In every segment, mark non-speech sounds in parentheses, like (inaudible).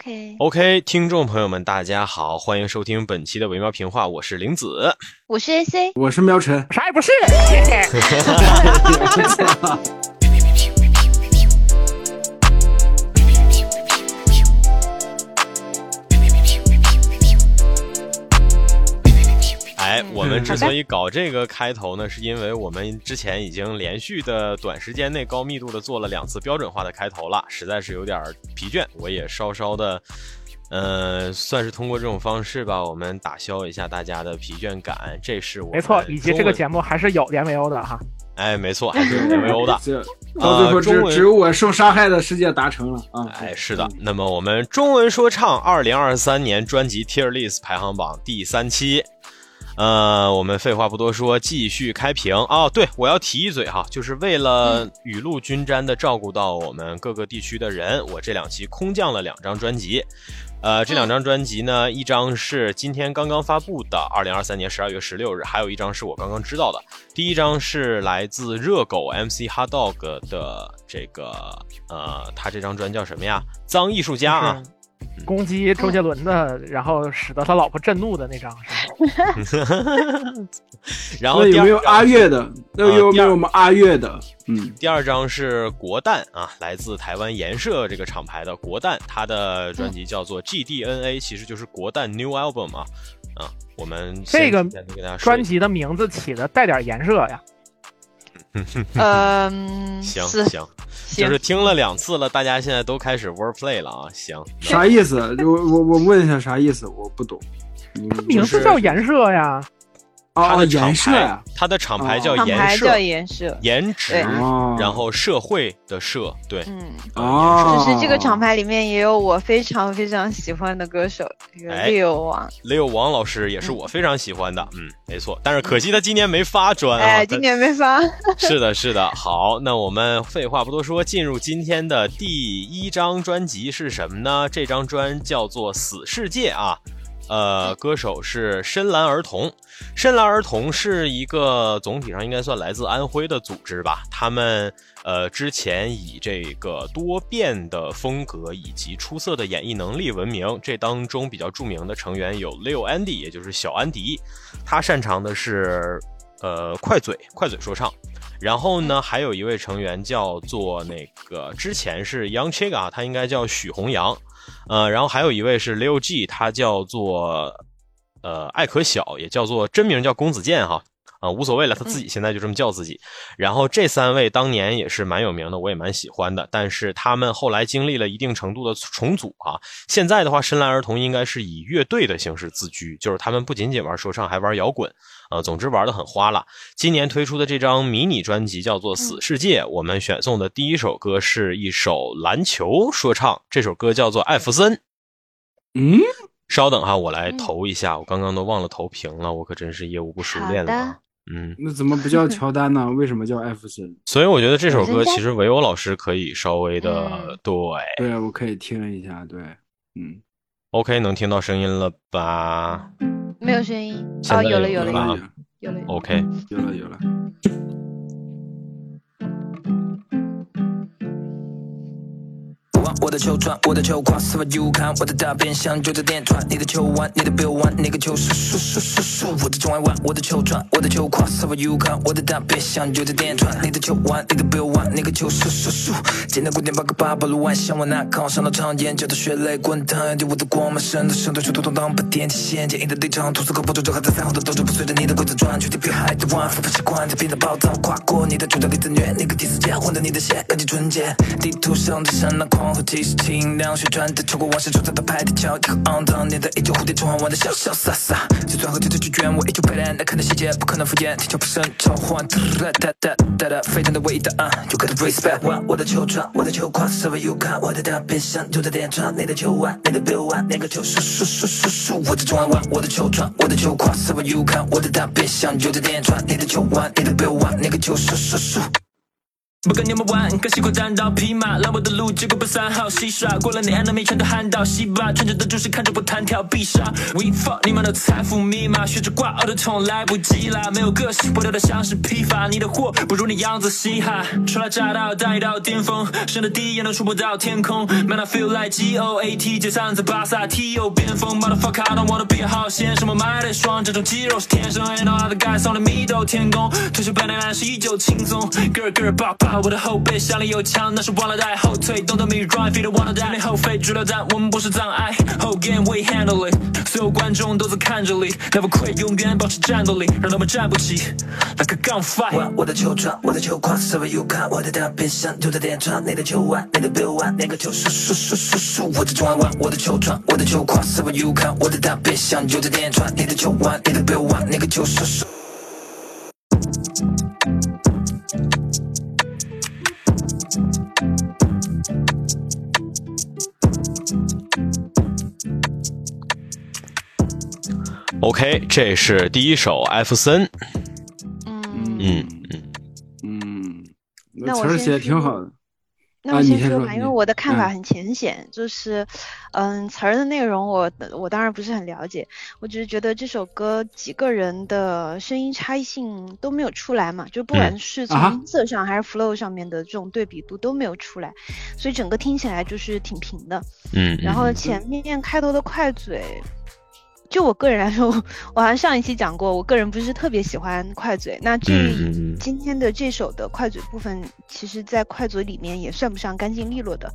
OK OK，听众朋友们，大家好，欢迎收听本期的维喵评话，我是玲子，我是 AC，我是喵晨，啥也不是。哎，我们之所以搞这个开头呢，是因为我们之前已经连续的短时间内高密度的做了两次标准化的开头了，实在是有点疲倦，我也稍稍的，呃，算是通过这种方式吧，我们打消一下大家的疲倦感。这是我没错，以及这个节目还是有连 VO 的哈。哎，没错，还是有连 VO 的。(laughs) 这到最后只只有我受伤害的世界达成了啊！哎，是的。那么我们中文说唱二零二三年专辑 Tier List 排行榜第三期。呃，我们废话不多说，继续开屏哦。对，我要提一嘴哈，就是为了雨露均沾的照顾到我们各个地区的人，我这两期空降了两张专辑。呃，这两张专辑呢，一张是今天刚刚发布的，二零二三年十二月十六日，还有一张是我刚刚知道的。第一张是来自热狗 MC Hot Dog 的这个，呃，他这张专叫什么呀？脏艺术家啊。攻击周杰伦的，然后使得他老婆震怒的那张是吗？(laughs) 然后有没有阿月的？那有没有我们阿月的？嗯，第二张是国蛋啊，来自台湾颜社这个厂牌的国蛋，他的专辑叫做 GDNA，其实就是国蛋 New Album 啊。啊，我们这个专辑的名字起的带点颜色呀。嗯，(laughs) 行行，就是听了两次了，大家现在都开始 wordplay 了啊。行，啥意思？我我我问一下啥意思？我不懂。名字叫颜色呀。它的颜色呀，它的厂牌叫颜社，叫颜社，颜值，然后社会的社，对，嗯，哦，就是这个厂牌里面也有我非常非常喜欢的歌手，这个 Leo 王，Leo 王老师也是我非常喜欢的，嗯，没错，但是可惜他今年没发专啊，哎，今年没发，是的，是的，好，那我们废话不多说，进入今天的第一张专辑是什么呢？这张专叫做《死世界》啊。呃，歌手是深蓝儿童，深蓝儿童是一个总体上应该算来自安徽的组织吧。他们呃之前以这个多变的风格以及出色的演绎能力闻名。这当中比较著名的成员有 Leo Andy，也就是小安迪，他擅长的是呃快嘴快嘴说唱。然后呢，还有一位成员叫做那个之前是 Young Chiga，他应该叫许弘洋。呃，然后还有一位是 Leo G，他叫做呃艾可小，也叫做真名叫公子健哈，啊无所谓了，他自己现在就这么叫自己。然后这三位当年也是蛮有名的，我也蛮喜欢的，但是他们后来经历了一定程度的重组啊。现在的话，深蓝儿童应该是以乐队的形式自居，就是他们不仅仅玩说唱，还玩摇滚。啊，总之玩的很花了。今年推出的这张迷你专辑叫做《死世界》，我们选送的第一首歌是一首篮球说唱，这首歌叫做《艾弗森》。嗯，稍等哈，我来投一下，我刚刚都忘了投屏了，我可真是业务不熟练了。嗯，那怎么不叫乔丹呢？为什么叫艾弗森？(laughs) 所以我觉得这首歌其实唯欧老师可以稍微的对，对我可以听一下，对，嗯，OK，能听到声音了吧？没有声音，哦，有了，有了，有了，OK，有了，有了。我的球传，我的球跨，s o you 看我的大变像就在电传，你的球弯，你的 bill 弯，那个球速速速速速，我的中外弯，我的球传，我的球跨，s o you 看我的大变像就在电传，你的球弯，你的 bill 弯，那个球速速速，简单古典八个八八路弯，向我那靠，上了场演，叫的血泪滚烫，就我的光芒，神的神的球突突当把电梯线，坚硬的对仗，吐司和波州这还在赛后的斗争，不随着你的规则转，去地海的湾，复盘习惯，在变得暴躁，跨过你的主角里的虐，那个第四节混得你的血干净纯洁，地图上的山那狂和。及时清凉，旋转的透过往事出彩的拍地桥，一和昂荡，年代依旧蝴蝶转弯的潇潇洒洒，就算和节奏去卷，我依旧佩然。难看的细节不可能敷衍，地球不胜召唤，哒哒哒哒哒，非常的伟大，You got the respect。我的球传，我的球跨，Serve you 看，我的大变相就在电传，你的球腕，你的 bill 腕，那个球速速速速速，我的中弯，我的球传，我的球跨，Serve you 看，我的大变相就在电传，你的球腕，你的 bill 腕，那个球速速速。不跟你们玩，更喜欢单刀匹马，拦我的路，结果被三号戏耍。过了你 enemy 全都喊到西吧，纯真的注视看着我弹跳必杀。We fuck 你们的财富密码，学着挂耳的痛来不及啦，没有个性，破掉的像是批发，你的货不如你样子嘻哈。初来乍到，带到巅峰，生的第一眼都触不到天空。Man I feel like G O A T，解散在巴萨踢有边锋。Motherfucker I don't wanna be a 好先生，我买的双，这种肌肉是天生。And all the guys on the me 天宫，退休半年来是依旧轻松。Girl girl 抱抱。我的后背向里有枪，那是忘了带后退。Don't me run, feet wanna die。后废主流战，我们不是障碍。Whole game we handle it，所有观众都在看着你。Never quit，永远保持战斗力，让他们站不起。Like a gunfight。我的球传，我的球框，Serve you can。我的大变相就在电传，你的球腕，你的标腕，那个球数数数数数。我的转弯，我的球传，我的球框，Serve you can。我的大变相就在电传，你的球腕，你的标腕，那个球数数。OK，这是第一首艾弗森。嗯。嗯嗯。嗯，那我词儿写的挺好的。那我先说吧，因为我的看法嗯。很浅显，就是，嗯，词儿的内容我我当然不是很了解，我只是觉得这首歌几个人的声音差异性都没有出来嘛，就不管是从音色上还是 flow 上面的这种对比度都没有出来，所以整个听起来就是挺平的。嗯，然后前面开头的快嘴，就我个人来说，我 (laughs) 我好像上一期讲过，我个人不是特别喜欢快嘴。那这、今天的这首的快嘴部分，其实在快嘴里面也算不上干净利落的，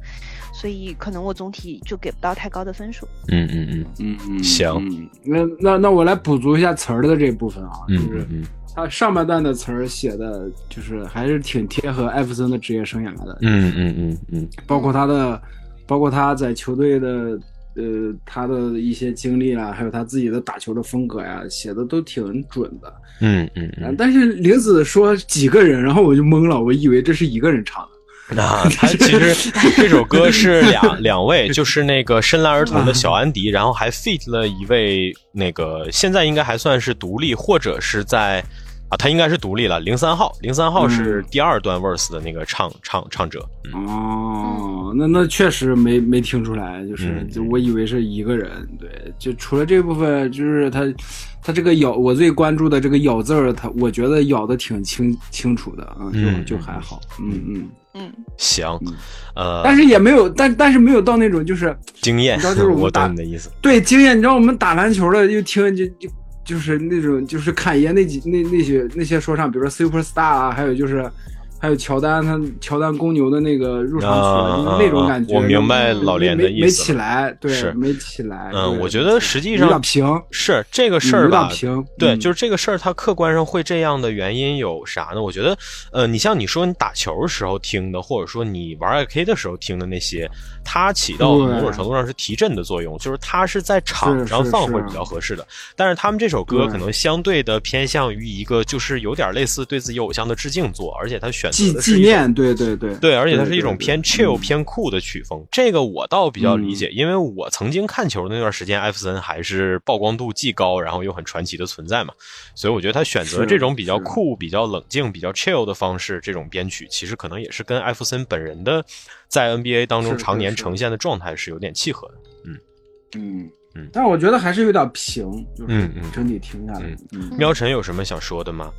所以可能我总体就给不到太高的分数。嗯嗯嗯。嗯嗯，行。嗯，那那那我来补足一下词儿的这部分啊，就嗯是嗯他上半段的词儿写的，就是还是挺贴合艾弗森的职业生涯的，嗯嗯嗯嗯。包括他的，包括他在球队的，呃，他的一些经历啊，还有他自己的打球的风格呀，写的都挺准的。嗯嗯嗯但是玲子说几个人，然后我就懵了，我以为这是一个人唱的。那，啊，(laughs) 他其实这首歌是两两位，就是那个深蓝儿童的小安迪，然后还 feat 了一位那个现在应该还算是独立或者是在。啊，他应该是独立了。零三号，零三号是第二段 verse 的那个唱唱唱者。嗯哦，那那确实没没听出来，就是、嗯就我以为是一个人。对，就除了这部分，就是他他这个咬，我最关注的这个咬字儿，他我觉得咬的挺清清楚的啊，嗯就就还好。嗯嗯，嗯，行嗯，呃，但是也没有，但但是没有到那种就是经验你知道就是我打你的意思。对经验。你知道我们打篮球的，就听就就就就是那种就是侃爷那几那那些那些说唱，比如说 Super Star 啊，还有就是。还有乔丹，他乔丹公牛的那个入场曲，那种感觉。我明白老连的意思没。起来，对，是没起来。嗯，我觉得实际上平，是这个事儿有吧。对，嗯就是这个事儿，它客观上会这样的原因有啥呢？我觉得，呃，你像你说你打球的时候听的，或者说你玩 AK 的时候听的那些，它起到某种程度上是提振的作用，就是它是在场上放会比较合适的。但是他们这首歌可能相对的偏向于一个，就是有点类似对自己偶像的致敬作，而且它选择纪纪念，对对对。对，而且它是一种偏 chill、嗯。偏酷的曲风，这个我倒比较理嗯。解，因为我曾经看球的那段时间，艾弗森还是曝光度既高，然后又很传奇的存在嘛，所以我觉得他选择这种比较酷、比较冷静、比较 chill 的方式，这种编曲，其实可能也是跟艾弗森本人的在 NBA 当中常年呈现的状态是有点契合的。嗯。嗯嗯。但我觉得还是有点平，就是整体听下来，嗯。喵晨有什么想说的吗？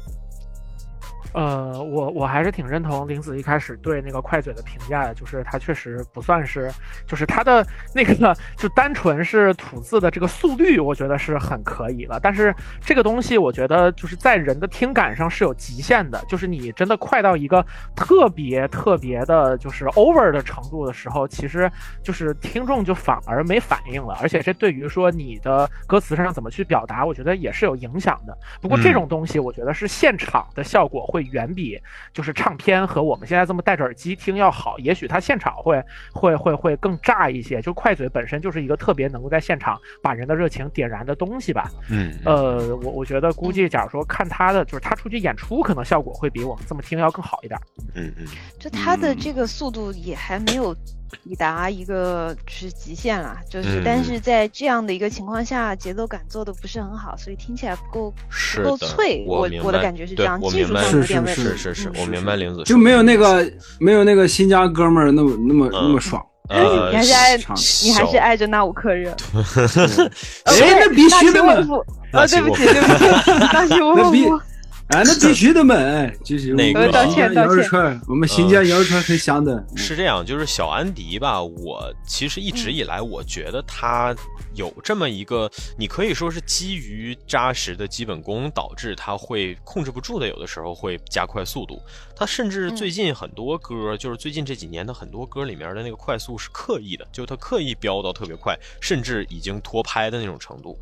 呃，我我还是挺认同林子一开始对那个快嘴的评价的，就是他确实不算是，就是他的那个就单纯是吐字的这个速率，我觉得是很可以了。但是这个东西，我觉得就是在人的听感上是有极限的，就是你真的快到一个特别特别的，就是 over 的程度的时候，其实就是听众就反而没反应了，而且这对于说你的歌词上怎么去表达，我觉得也是有影响的。不过这种东西，我觉得是现场的效果会远比就是唱片和我们现在这么戴着耳机听要好。也许他现场会会会会更炸一些。就快嘴本身就是一个特别能够在现场把人的热情点燃的东西吧。嗯，呃，我我觉得估计，假如说看他的，就是他出去演出，可能效果会比我们这么听要更好一点。嗯嗯就他的嗯这个速度也还没有抵达一个就是极限啦，就是嗯但是在这样的一个情况下，节奏感做的不是很好，所以听起来不够不够脆。我我的感觉是这样，技术我明白是上有点问题。是是是，嗯我明白林子就没有那个没有那个新疆哥们儿那么那么那么爽。呃你还是爱你还是爱着那五克热。(laughs) 哎，那必须的嘛，啊，对不起，对不起，那必我哎，那必须的嘛，哎，就是那个道歉新疆道歉羊肉串，我们新疆羊肉串很香的。嗯是这样，就是小安迪吧，我其实一直以来，我觉得他有这么一个，你可以说是基于扎实的基本功，导致他会控制不住的，有的时候会加快速度。他甚至最近很多歌，就是最近这几年的很多歌里面的那个快速是刻意的，就是他刻意飙到特别快，甚至已经拖拍的那种程度。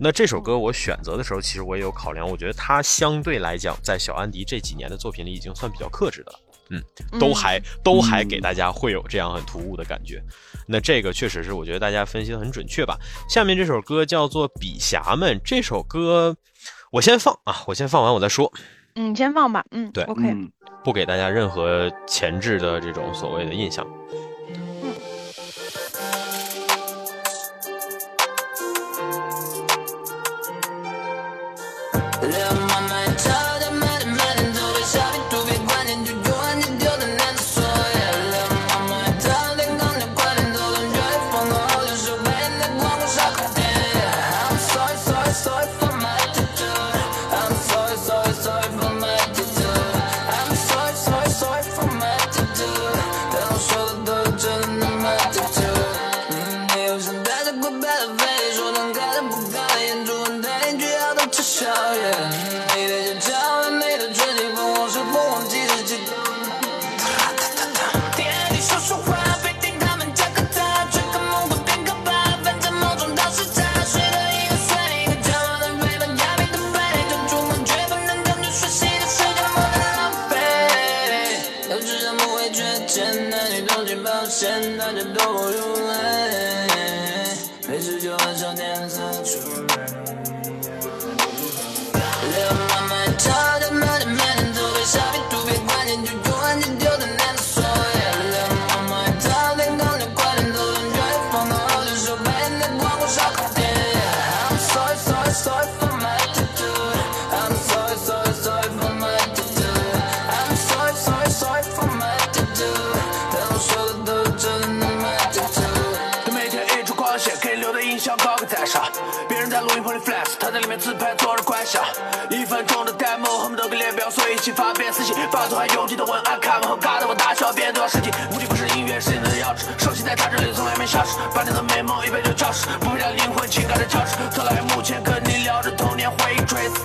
那这首歌我选择的时候，其实我也有考量，我觉得它相对来讲，在小安迪这几年的作品里已经算比较克制的了。嗯，都还都还给大家会有这样很突兀的感觉。那这个确实是我觉得大家分析的很准确吧。下面这首歌叫做《笔侠们》，这首歌我先放啊，我先放完我再说，嗯，先放吧，嗯，对，OK，嗯，不给大家任何前置的这种所谓的印象。得个列表，所以一起发遍私信，发出还拥挤的文案，看完后尬得我大笑，别人都要生气。目的不是音乐，是你的钥匙，手机在他这里从来没消失。把你的美梦一杯就浇湿，不配让灵魂情感的交织。走到荧幕前跟你聊着童年回忆 trace，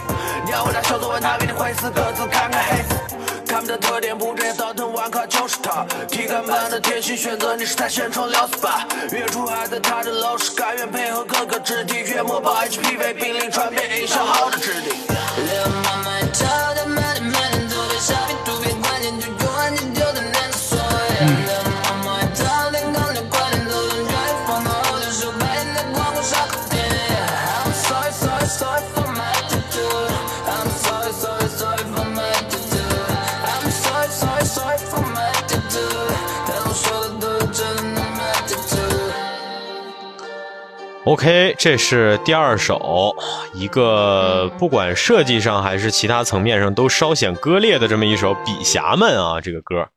你要回答小作文，他给你回四个字，看看黑子。他们的特点不这倒腾玩卡就是他，体感版的贴心选择，你是在现场聊死吧。月初还在他的老师，甘愿配合各个肢体，越摸爆 HPV 濒临传遍影响好的质地。OK，这是第二首，一个不管设计上还是其他层面上都稍显割裂的这么一首《笔侠们》啊，这个歌，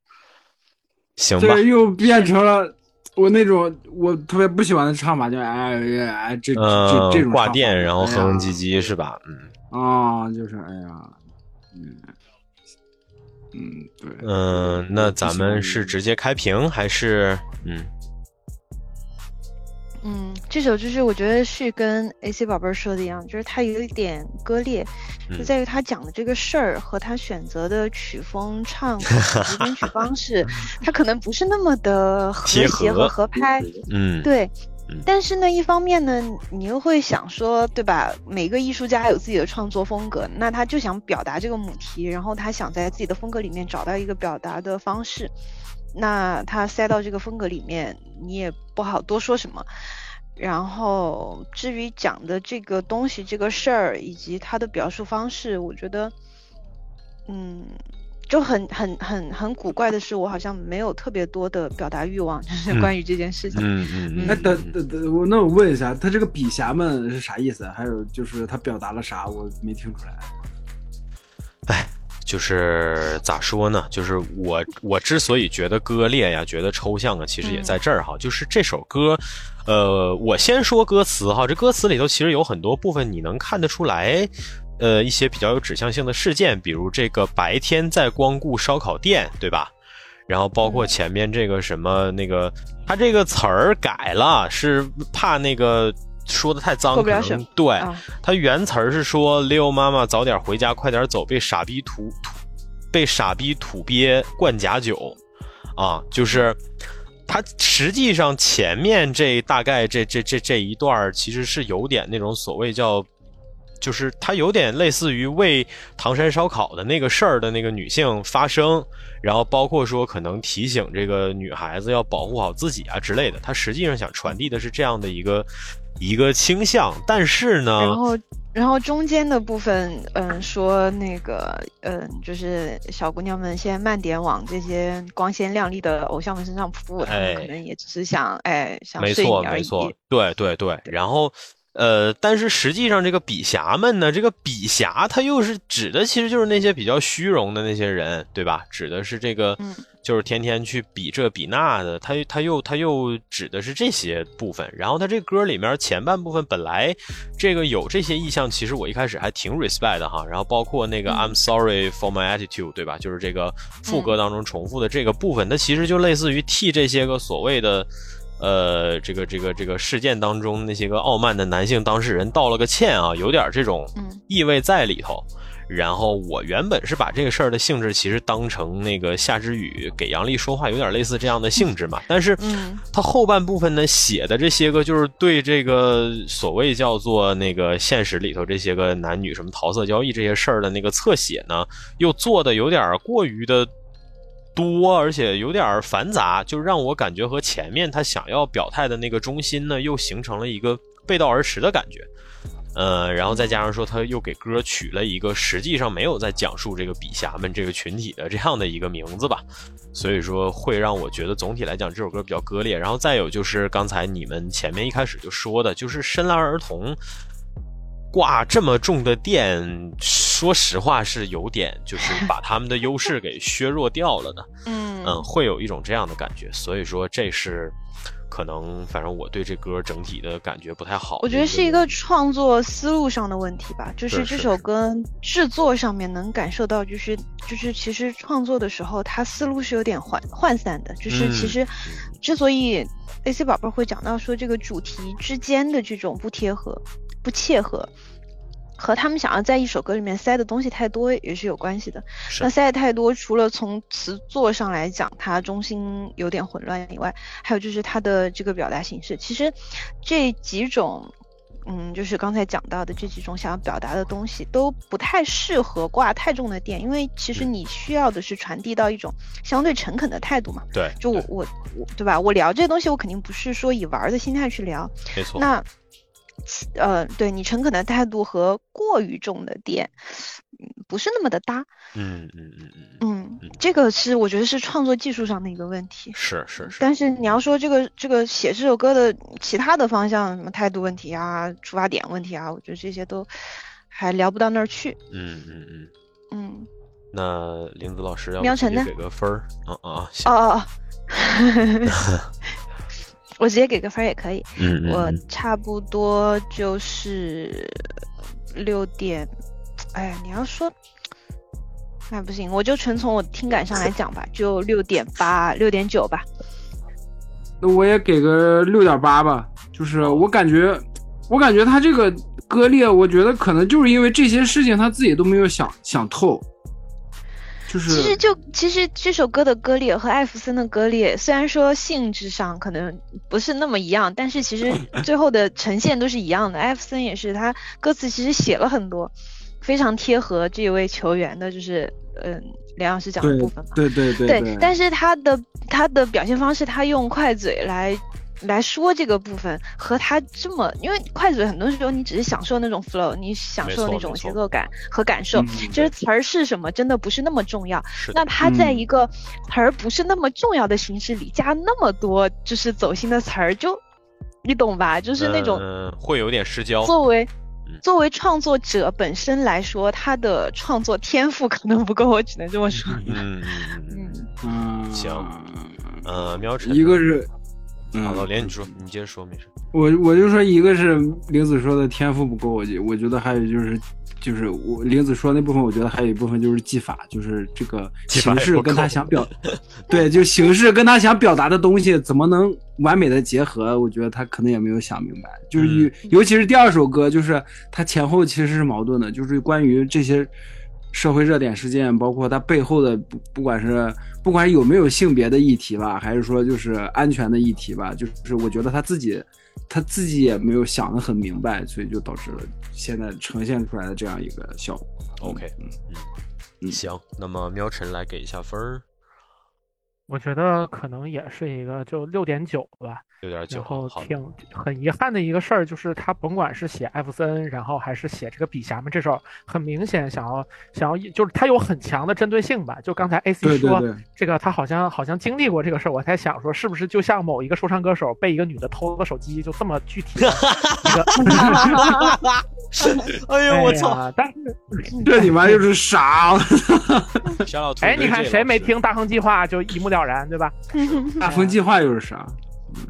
行吧。这？又变成了我那种我特别不喜欢的唱法，就哎哎哎这这嗯这，种挂电然后哼哼唧唧是吧？嗯。啊，就是哎呀，嗯嗯对，嗯，那咱们是直接开屏还是嗯嗯，这首就是我觉得是跟 AC 宝贝儿说的一样，就是它有一点割裂，就嗯在于他讲的这个事儿和他选择的曲风、唱法及编曲方式，(laughs) 他可能不是那么的和谐和合拍。嗯对嗯，但是呢，一方面呢，你又会想说，对吧？每个艺术家有自己的创作风格，那他就想表达这个母题，然后他想在自己的风格里面找到一个表达的方式，那他塞到这个风格里面，你也不好多说什么。然后至于讲的这个东西、这个事儿以及他的表述方式，我觉得，嗯，就很很很很古怪的是，我好像没有特别多的表达欲望，就是嗯关于这件事情。嗯嗯嗯哎，等等等，我那我问一下，他这个笔侠们是啥意思？还有就是他表达了啥？我没听出来。就是咋说呢？就是我我之所以觉得割裂呀，觉得抽象啊，其实也在这儿哈。就是这首歌，呃，我先说歌词哈。这歌词里头其实有很多部分你能看得出来，呃，一些比较有指向性的事件，比如这个白天在光顾烧烤店，对吧？然后包括前面这个什么那个，他这个词儿改了，是怕那个说的太脏，过不了可能审对。啊，他原词儿是说 “：“Leo 妈妈早点回家，快点走”，被傻逼土土被傻逼土鳖灌假酒，啊，就是他实际上前面这大概这这这这一段其实是有点那种所谓叫。就是他有点类似于为唐山烧烤的那个事儿的那个女性发声，然后包括说可能提醒这个女孩子要保护好自己啊之类的。他实际上想传递的是这样的一个一个倾向，但是呢，然后然后中间的部分，嗯，说那个，嗯，就是小姑娘们先慢点往这些光鲜亮丽的偶像们身上扑，他哎们可能也只是想，哎，想没错，睡你而已。没错，对对对。然后，呃，但是实际上这个笔侠们呢，这个笔侠他又是指的其实就是那些比较虚荣的那些人，对吧？指的是这个，嗯就是天天去比这比那的，他他又他又指的是这些部分。然后他这歌里面前半部分本来这个有这些意象，其实我一开始还挺 respect 的哈。然后包括那个嗯 I'm sorry for my attitude，对吧？就是这个副歌当中重复的这个部分，它其实就类似于替这些个所谓的。呃，这个这个这个事件当中那些个傲慢的男性当事人道了个歉啊，有点这种嗯意味在里头。然后我原本是把这个事儿的性质其实当成那个夏之雨给杨丽说话有点类似这样的性质嘛，但是嗯他后半部分呢写的这些个就是对这个所谓叫做那个现实里头这些个男女什么桃色交易这些事儿的那个侧写呢，又做的有点过于的多，而且有点繁杂，就让我感觉和前面他想要表态的那个中心呢，又形成了一个背道而驰的感觉。呃，然后再加上说，他又给歌取了一个实际上没有在讲述这个笔侠们这个群体的这样的一个名字吧，所以说会让我觉得总体来讲这首歌比较割裂。然后再有就是刚才你们前面一开始就说的，就是深蓝儿童挂这么重的电，说实话是有点就是把他们的优势给削弱掉了的。嗯嗯，会有一种这样的感觉，所以说这是可能，反正我对这歌整体的感觉不太好。我觉得是一个创作思路上的问题吧，就是是这首歌制作上面能感受到，就是就是其实创作的时候，他思路是有点涣涣散的，就是其嗯实之所以 AC 宝贝会讲到说这个主题之间的这种不贴合、不切合。和他们想要在一首歌里面塞的东西太多也是有关系的。那塞的太多，除了从词作上来讲，它中心有点混乱以外，还有就是它的这个表达形式。其实这几种，嗯，就是刚才讲到的这几种想要表达的东西，都不太适合挂太重的电，因为其实你需要的是传递到一种相对诚恳的态度嘛。对，就我我我，对吧？我聊这些东西，我肯定不是说以玩儿的心态去聊。没错。那，呃，对你诚恳的态度和过于重的点，嗯，不是那么的搭。嗯嗯嗯嗯，这个是我觉得是创作技术上的一个问题。是是是，但是你要说这个这个写这首歌的其他的方向，什么态度问题啊、出发点问题啊，我觉得这些都还聊不到那儿去。嗯嗯嗯。嗯，那林子老师要苗晨呢给个分儿？啊啊啊！哦哦哦，(laughs) (laughs) 我直接给个分儿也可以。嗯嗯我嗯差不多就是六点。哎呀，你要说，那不行，我就纯从我听感上来讲吧，就六点八、六点九吧。那我也给个六点八吧，就是我感觉，我感觉他这个割裂，我觉得可能就是因为这些事情他自己都没有想想透，就是其实就其实这首歌的割裂和艾弗森的割裂，虽然说性质上可能不是那么一样，但是其实 (laughs) 最后的呈现都是一样的。艾弗森也是，他歌词其实写了很多非常贴合这位球员的，就是嗯梁老师讲的部分嘛。对对对对，但是他的他的表现方式，他用快嘴来来说这个部分和他这么，因为快嘴很多时候你只是享受那种 flow，你享受那种节奏感和感受，嗯其实词儿是什么真的不是那么重要。是那他在嗯。一个词儿不是那么重要的形式里加那么多就是走心的词儿，就你懂吧？就是那种嗯会有点失焦。作为嗯。作为创作者本身来说，他的创作天赋可能不够，我只能这么说。嗯嗯嗯嗯，嗯，行。呃，喵晨，一个是，嗯，好，老连你说，你接着说，没事。我我就说一个是玲子说的天赋不够，我觉我觉得还有就是就是我玲子说那部分，我觉得还有一部分就是技法，就是这个形式跟他想表，(laughs) 对，就形式跟他想表达的东西怎么能完美的结合，我觉得他可能也没有想明白。就是嗯尤尤其是第二首歌，就是他前后其实是矛盾的，就是关于这些。社会热点事件，包括它背后的不不管是不管有没有性别的议题吧，还是说就是安全的议题吧，就是我觉得他自己他自己也没有想得很明白，所以就导致了现在呈现出来的这样一个效果。OK，嗯嗯，行，那么喵晨来给一下分儿，我觉得可能也是一个就六点九吧。六点九，然后，挺很遗憾的一个事儿，就是他甭管是写艾弗森，然后还是写这个笔侠们这首，很明显想要想要，就是他有很强的针对性吧。就刚才 AC 说对对对，这个，他好像好像经历过这个事儿，我才想说，是不是就像某一个说唱歌手被一个女的偷了手机，就这么具体的一个？(laughs) (laughs) 哎呦我操！呀！但是，(laughs) 这你妈就是傻，小老兔，哎，你看谁没听大亨计划就一目了然，对吧？大风计划又是啥？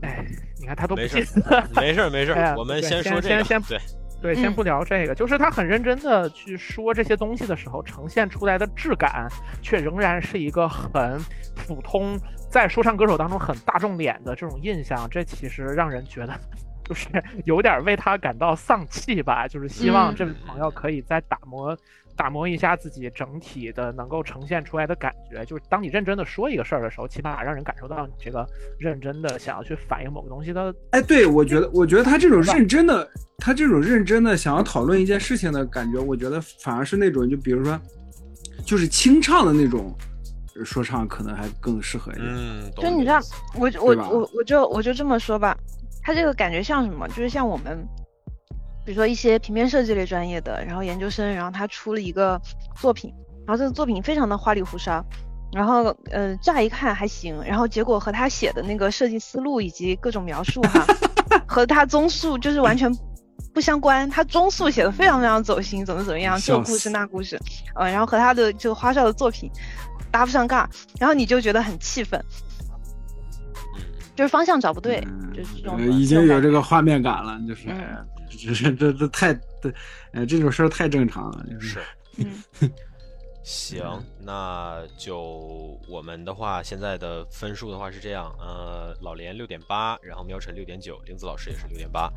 哎，你看他都不没事信。没事儿没事我们对先说这个，先先对，对，先嗯不聊这个，就是他很认真的去说这些东西的时候，呈现出来的质感，却仍然是一个很普通，在说唱歌手当中很大众脸的这种印象，这其实让人觉得。(laughs) 就是有点为他感到丧气吧，就是希望嗯这位朋友可以再打磨、打磨一下自己整体的能够呈现出来的感觉。就是当你认真的说一个事儿的时候，起码让人感受到你这个认真的想要去反映某个东西的哎，对，我觉得，我觉得他这种认真的，他这种认真的想要讨论一件事情的感觉，我觉得反而是那种，就比如说，就是清唱的那种说唱，可能还更适合一点。就嗯，就你知道，我我我我就我就这么说吧，他这个感觉像什么？就是像我们，比如说一些平面设计类专业的，然后研究生，然后他出了一个作品，然后这个作品非常的花里胡哨，然后呃乍一看还行，然后结果和他写的那个设计思路以及各种描述哈，(laughs) 和他综述就是完全。不相关，他综述写的非常非常走心，怎么怎么样，这个故事那故事，呃，然后和他的这个花哨的作品搭不上杠，然后你就觉得很气愤，嗯就是方向找不对，嗯就是这种呃已经有这个个画面感了，就是，这这这这太，这呃，这种事儿太正常了，就是 (laughs) 行，那就我们的话，现在的分数的话是这样，呃，老连六点八，然后喵晨六点九，玲子老师也是六点八，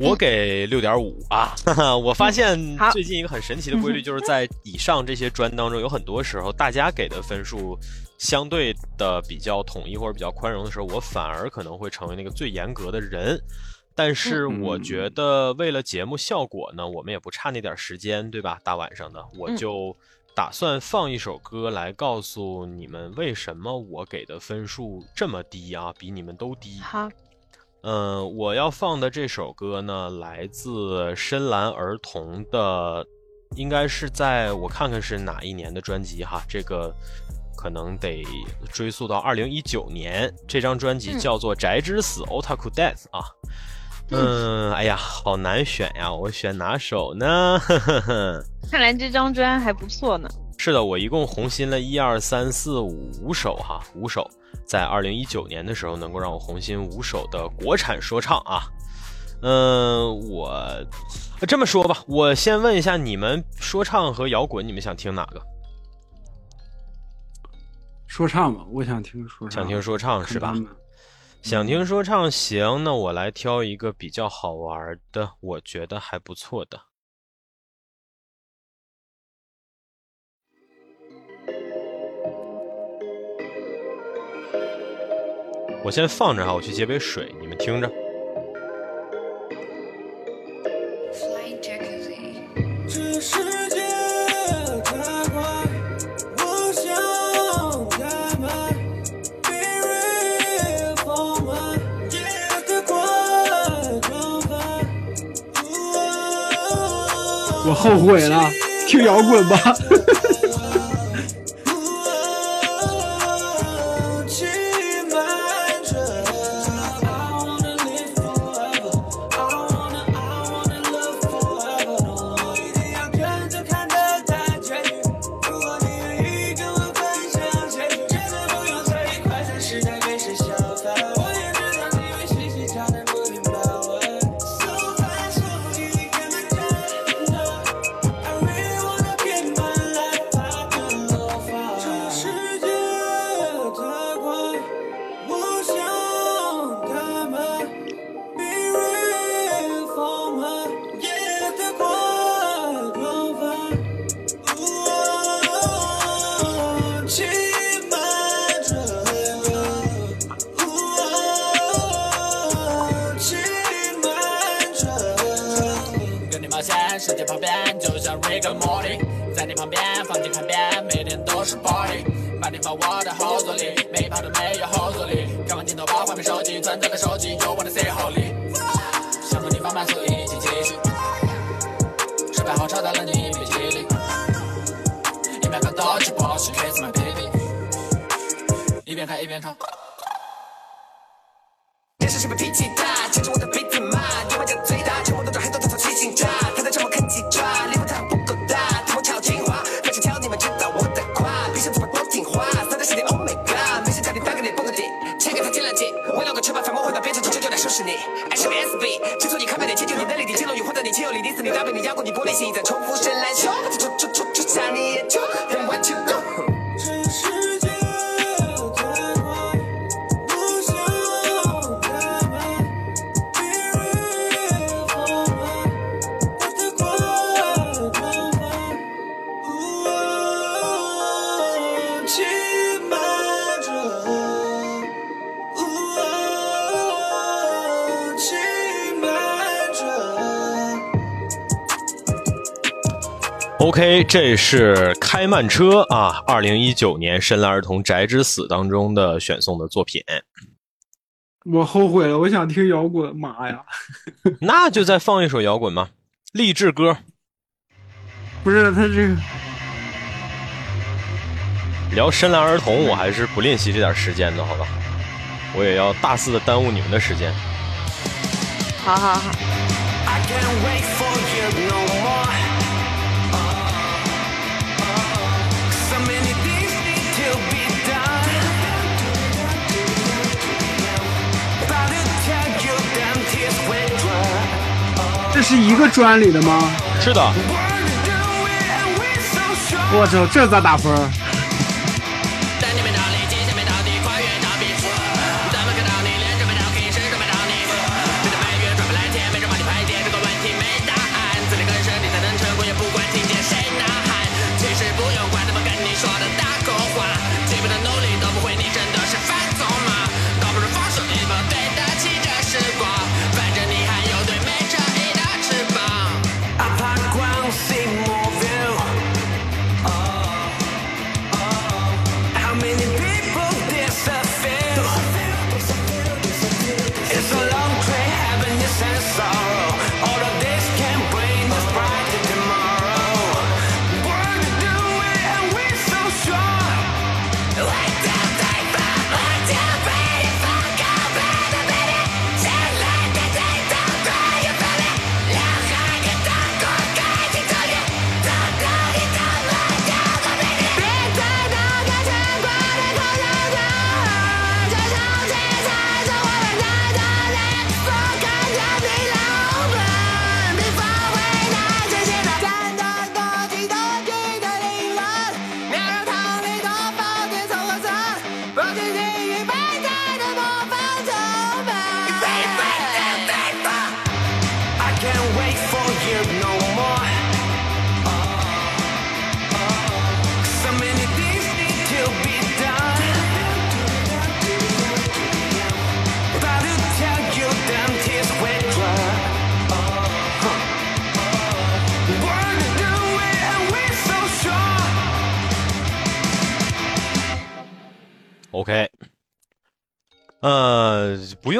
我给六点五啊。哈哈，我发现最近一个很神奇的规律，就是在以上这些专当中，有很多时候大家给的分数相对的比较统一或者比较宽容的时候，我反而可能会成为那个最严格的人。但是嗯我觉得为了节目效果呢，我们也不差那点时间，对吧？大晚上的，我嗯就打算放一首歌来告诉你们为什么我给的分数这么低啊，比你们都低。好，嗯，我要放的这首歌呢，来自深蓝儿童的，应该是在我看看是哪一年的专辑哈，这个可能得追溯到二零一九年，这张专辑嗯叫做《宅之死 Otaku Death》啊。嗯，(laughs) 哎呀，好难选呀，我选哪首呢？呵呵呵。看来这张专还不错呢。是的，我一共红心了一二三四五五首哈，五首，在二零一九年的时候能够让我红心五首的国产说唱啊。嗯，我这么说吧，我先问一下你们，说唱和摇滚，你们想听哪个？说唱吧，我想听说唱，想听说唱是吧想听说唱行，那我来挑一个比较好玩的，我觉得还不错的。我先放着哈，我去接杯水，你们听着。我后悔了听摇滚吧。哈哈哈这是开慢车啊二零一九年深蓝儿童宅之死当中的选送的作品。我后悔了我想听摇滚妈呀。(laughs) (laughs) 那就再放一首摇滚吧励志歌。不是他这个聊深蓝儿童我还是不练习这点时间的好吧？我也要大肆的耽误你们的时间。好好好。I can't wait for you no 是一个专里的吗？是的。我操这咋打分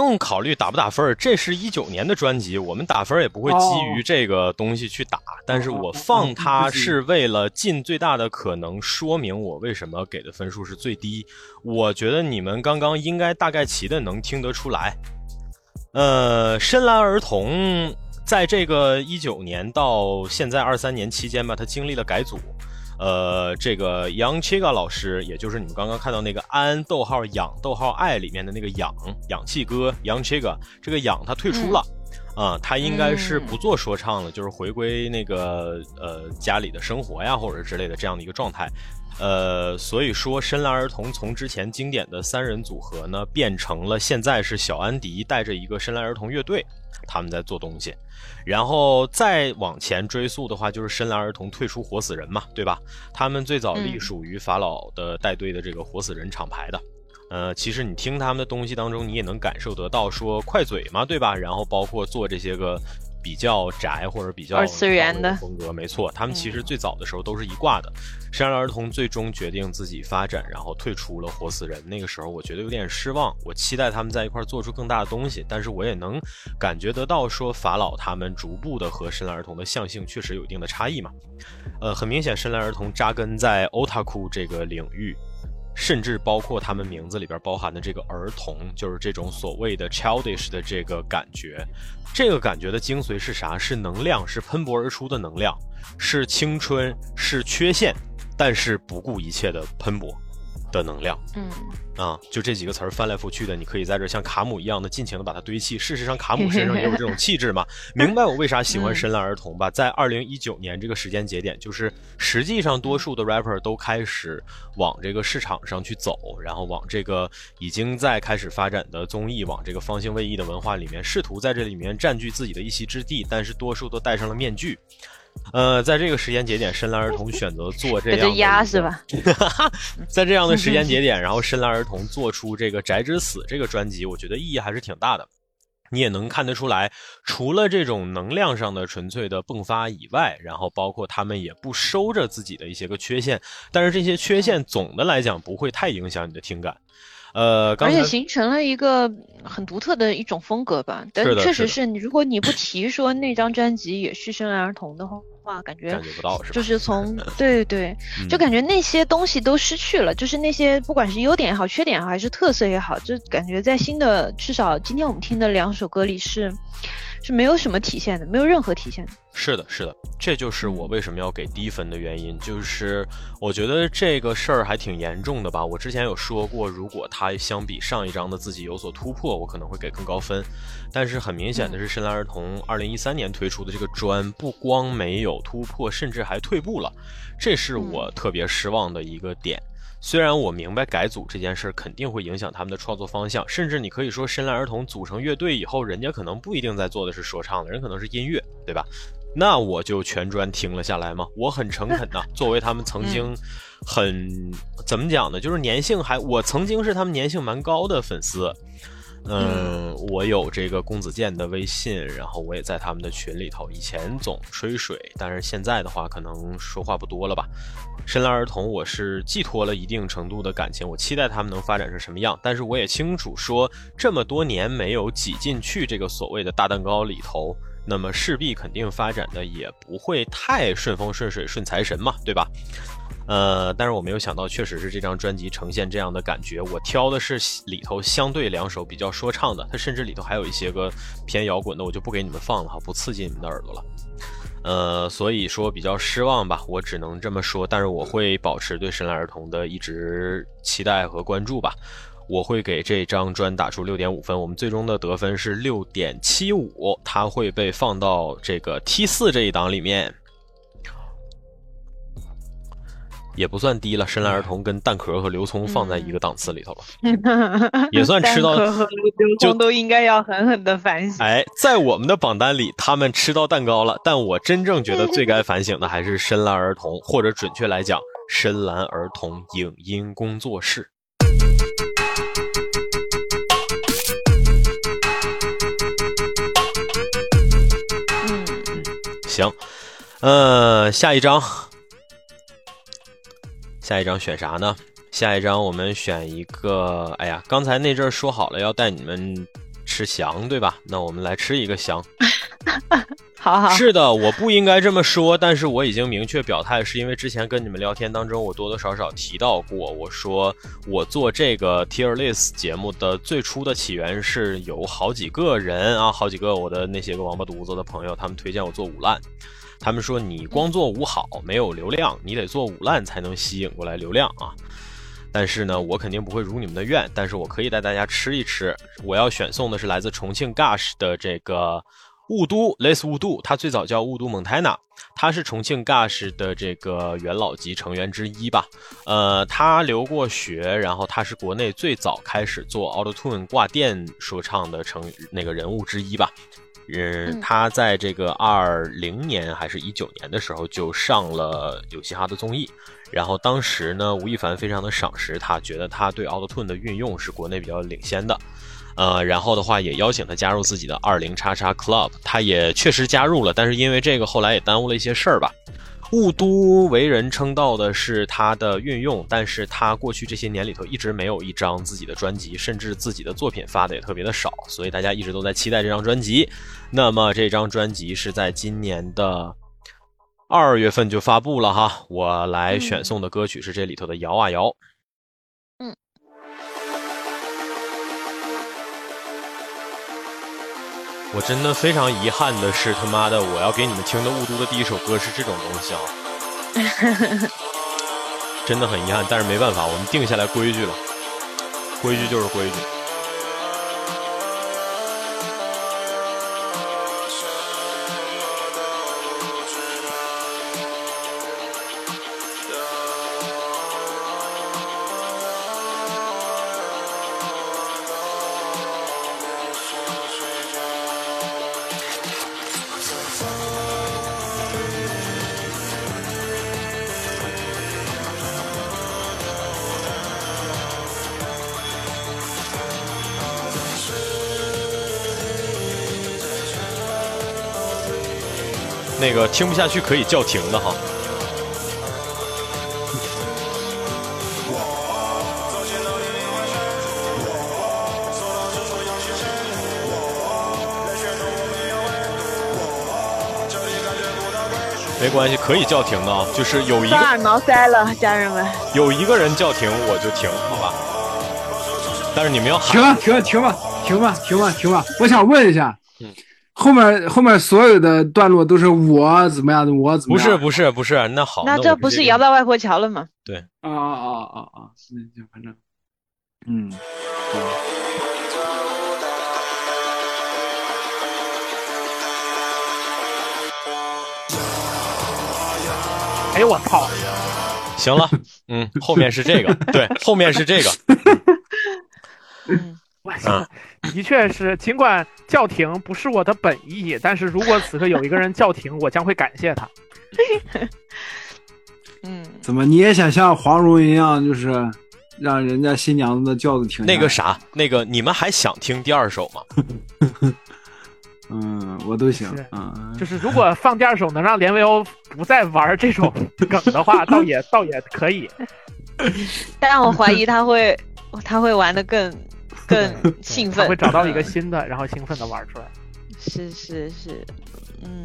不考虑打不打分儿，这是一九年的专辑，我们打分也不会基于这个东西去打。但是我放它是为了尽最大的可能说明我为什么给的分数是最低。我觉得你们刚刚应该大概齐的能听得出来。呃，深蓝儿童在这个一九年到现在二三年期间吧，他经历了改组。呃，这个杨 Chiga 老师，也就是你们刚刚看到那个安逗号氧逗号爱里面的那个氧氧气哥杨 Chiga，这个氧他退出了。啊、他应该是不做说唱了，就是回归那个呃家里的生活呀，或者之类的这样的一个状态。呃，所以说深蓝儿童从之前经典的三人组合呢，变成了现在是小安迪带着一个深蓝儿童乐队，他们在做东西。然后再往前追溯的话，就是深蓝儿童退出活死人嘛，对吧？他们最早隶嗯属于法老的带队的这个活死人厂牌的。呃，其实你听他们的东西当中，你也能感受得到说快嘴嘛，对吧？然后包括做这些个比较宅或者比较二次元的风格，没错，他们其实最早的时候都是一挂的。山蓝儿童最终决定自己发展，然后退出了活死人。那个时候我觉得有点失望，我期待他们在一块儿做出更大的东西，但是我也能感觉得到说法老他们逐步的和深蓝儿童的象性确实有一定的差异嘛。呃，很明显，深蓝儿童扎根在 otaku 这个领域，甚至包括他们名字里边包含的这个儿童，就是这种所谓的 childish 的这个感觉。这个感觉的精髓是啥？是能量，是喷薄而出的能量，是青春，是缺陷，但是不顾一切的喷薄的能量。嗯，啊，就这几个词儿翻来覆去的，你可以在这儿像卡姆一样的尽情的把它堆砌。事实上，卡姆身上也有这种气质嘛。(laughs) 明白我为啥喜欢深蓝儿童吧？在二零一九年这个时间节点，就是实际上多数的 rapper 都开始往这个市场上去走，然后往这个已经在开始发展的综艺，往这个方兴未艾的文化里面，试图在这里面占据自己的一席之地，但是多数都戴上了面具。呃，在这个时间节点，深蓝儿童选择做这样的一个压是吧？(laughs) 在这样的时间节点，然后深蓝儿童做出这个《宅之死》这个专辑，我觉得意义还是挺大的。你也能看得出来，除了这种能量上的纯粹的迸发以外，然后包括他们也不收着自己的一些个缺陷，但是这些缺陷总的来讲不会太影响你的听感。呃，而且形成了一个很独特的一种风格吧。但确实是你，如果你不提说那张专辑也是深爱儿童的话，感觉感觉不到是吧？就是从 (laughs) 对对，嗯就感觉那些东西都失去了，就是那些不管是优点也好，缺点也好，还是特色也好，就感觉在新的至少今天我们听的两首歌里是是没有什么体现的，没有任何体现的。是的，是的，这就是我为什么要给低分的原因。就是我觉得这个事儿还挺严重的吧。我之前有说过，如果他相比上一章的自己有所突破，我可能会给更高分。但是很明显的是，深蓝儿童二零一三年推出的这个专，不光没有突破，甚至还退步了，这是我特别失望的一个点。虽然我明白改组这件事儿肯定会影响他们的创作方向，甚至你可以说深蓝儿童组成乐队以后，人家可能不一定在做的是说唱的，人可能是音乐，对吧？那我就全专听了下来嘛。我很诚恳呐，(laughs) 作为他们曾经很、怎么讲呢，就是粘性还我曾经是他们粘性蛮高的粉丝。嗯，我有这个公子健的微信，然后我也在他们的群里头。以前总吹水，但是现在的话，可能说话不多了吧。深蓝儿童，我是寄托了一定程度的感情，我期待他们能发展成什么样。但是我也清楚说，这么多年没有挤进去这个所谓的大蛋糕里头，那么势必肯定发展的也不会太顺风顺水顺财神嘛，对吧？呃，但是我没有想到，确实是这张专辑呈现这样的感觉。我挑的是里头相对两首比较说唱的，它甚至里头还有一些个偏摇滚的，我就不给你们放了哈，不刺激你们的耳朵了。呃，所以说比较失望吧，我只能这么说。但是我会保持对深蓝儿童的一直期待和关注吧。我会给这张专打出六点五分，我们最终的得分是六点七五，它会被放到这个 T 四这一档里面。也不算低了，深蓝儿童跟蛋壳和刘聪放在一个档次里头了，也算吃到蛋壳和刘就聪都应该要狠狠的反省。哎，在我们的榜单里，他们吃到蛋糕了，但我真正觉得最该反省的还是深蓝儿童，或者准确来讲，深蓝儿童影音工作室。嗯，行，呃，下一张，下一张选啥呢？下一张我们选一个，哎呀，刚才那阵儿说好了要带你们吃翔，对吧？那我们来吃一个翔。(laughs) 好好，是的，我不应该这么说，但是我已经明确表态，是因为之前跟你们聊天当中，我多多少少提到过，我说我做这个 Tier List 节目的最初的起源是有好几个人啊，好几个我的那些个王八犊子的朋友，他们推荐我做五烂，他们说你光做五好没有流量，你得做五烂才能吸引过来流量啊。但是呢，我肯定不会如你们的愿，但是我可以带大家吃一吃。我要选送的是来自重庆 Gush 的这个雾都 Les 雾都，它最早叫雾都蒙泰纳，他是重庆 Gush 的这个元老级成员之一吧。呃，他留过学，然后他是国内最早开始做 Auto Tune 挂电说唱的成那个人物之一吧。嗯，他在这个二零年还是一九年的时候就上了有嘻哈的综艺，然后当时呢，吴亦凡非常的赏识他，觉得他对 Auto Tune 的运用是国内比较领先的，呃，然后的话也邀请他加入自己的二零叉叉 Club，他也确实加入了，但是因为这个后来也耽误了一些事儿吧。雾都为人称道的是他的运用，但是他过去这些年里头一直没有一张自己的专辑，甚至自己的作品发的也特别的少，所以大家一直都在期待这张专辑。那么这张专辑是在今年的二月份就发布了哈，我来选送的歌曲是这里头的《摇啊摇》。我真的非常遗憾的是，他妈的，我要给你们听的雾都的第一首歌是这种东西啊！(laughs) 真的很遗憾，但是没办法，我们定下来规矩了，规矩就是规矩。听不下去可以叫停的哈。没关系，可以叫停的啊，就是有一个抓耳挠腮了，家人们。有一个人叫停，我就停，好吧？但是你们要喊停了，停了，停吧，停吧，停吧，停吧。我想问一下，嗯后面后面所有的段落都是我怎么样的，我怎么样不是不是不是，那好，那这不是摇到外婆桥了吗？对，啊啊啊啊啊！那就反正，嗯，哎呦我操！行了，嗯，后面是这个，对，后面是这个，嗯，我操，(laughs) 的确是，尽管叫停不是我的本意，但是如果此刻有一个人叫停，我将会感谢他。(laughs) 嗯，怎么你也想像黄蓉一样，就是让人家新娘子的轿子停那个，啥，那个你们还想听第二首吗？(laughs) 嗯，我都行，嗯，就是如果放第二首能让连维欧不再玩这种梗的话，倒也倒也可以。但我怀疑他会，他会玩的更更兴奋，他会找到一个新的，然后兴奋的玩出来。是是是，嗯，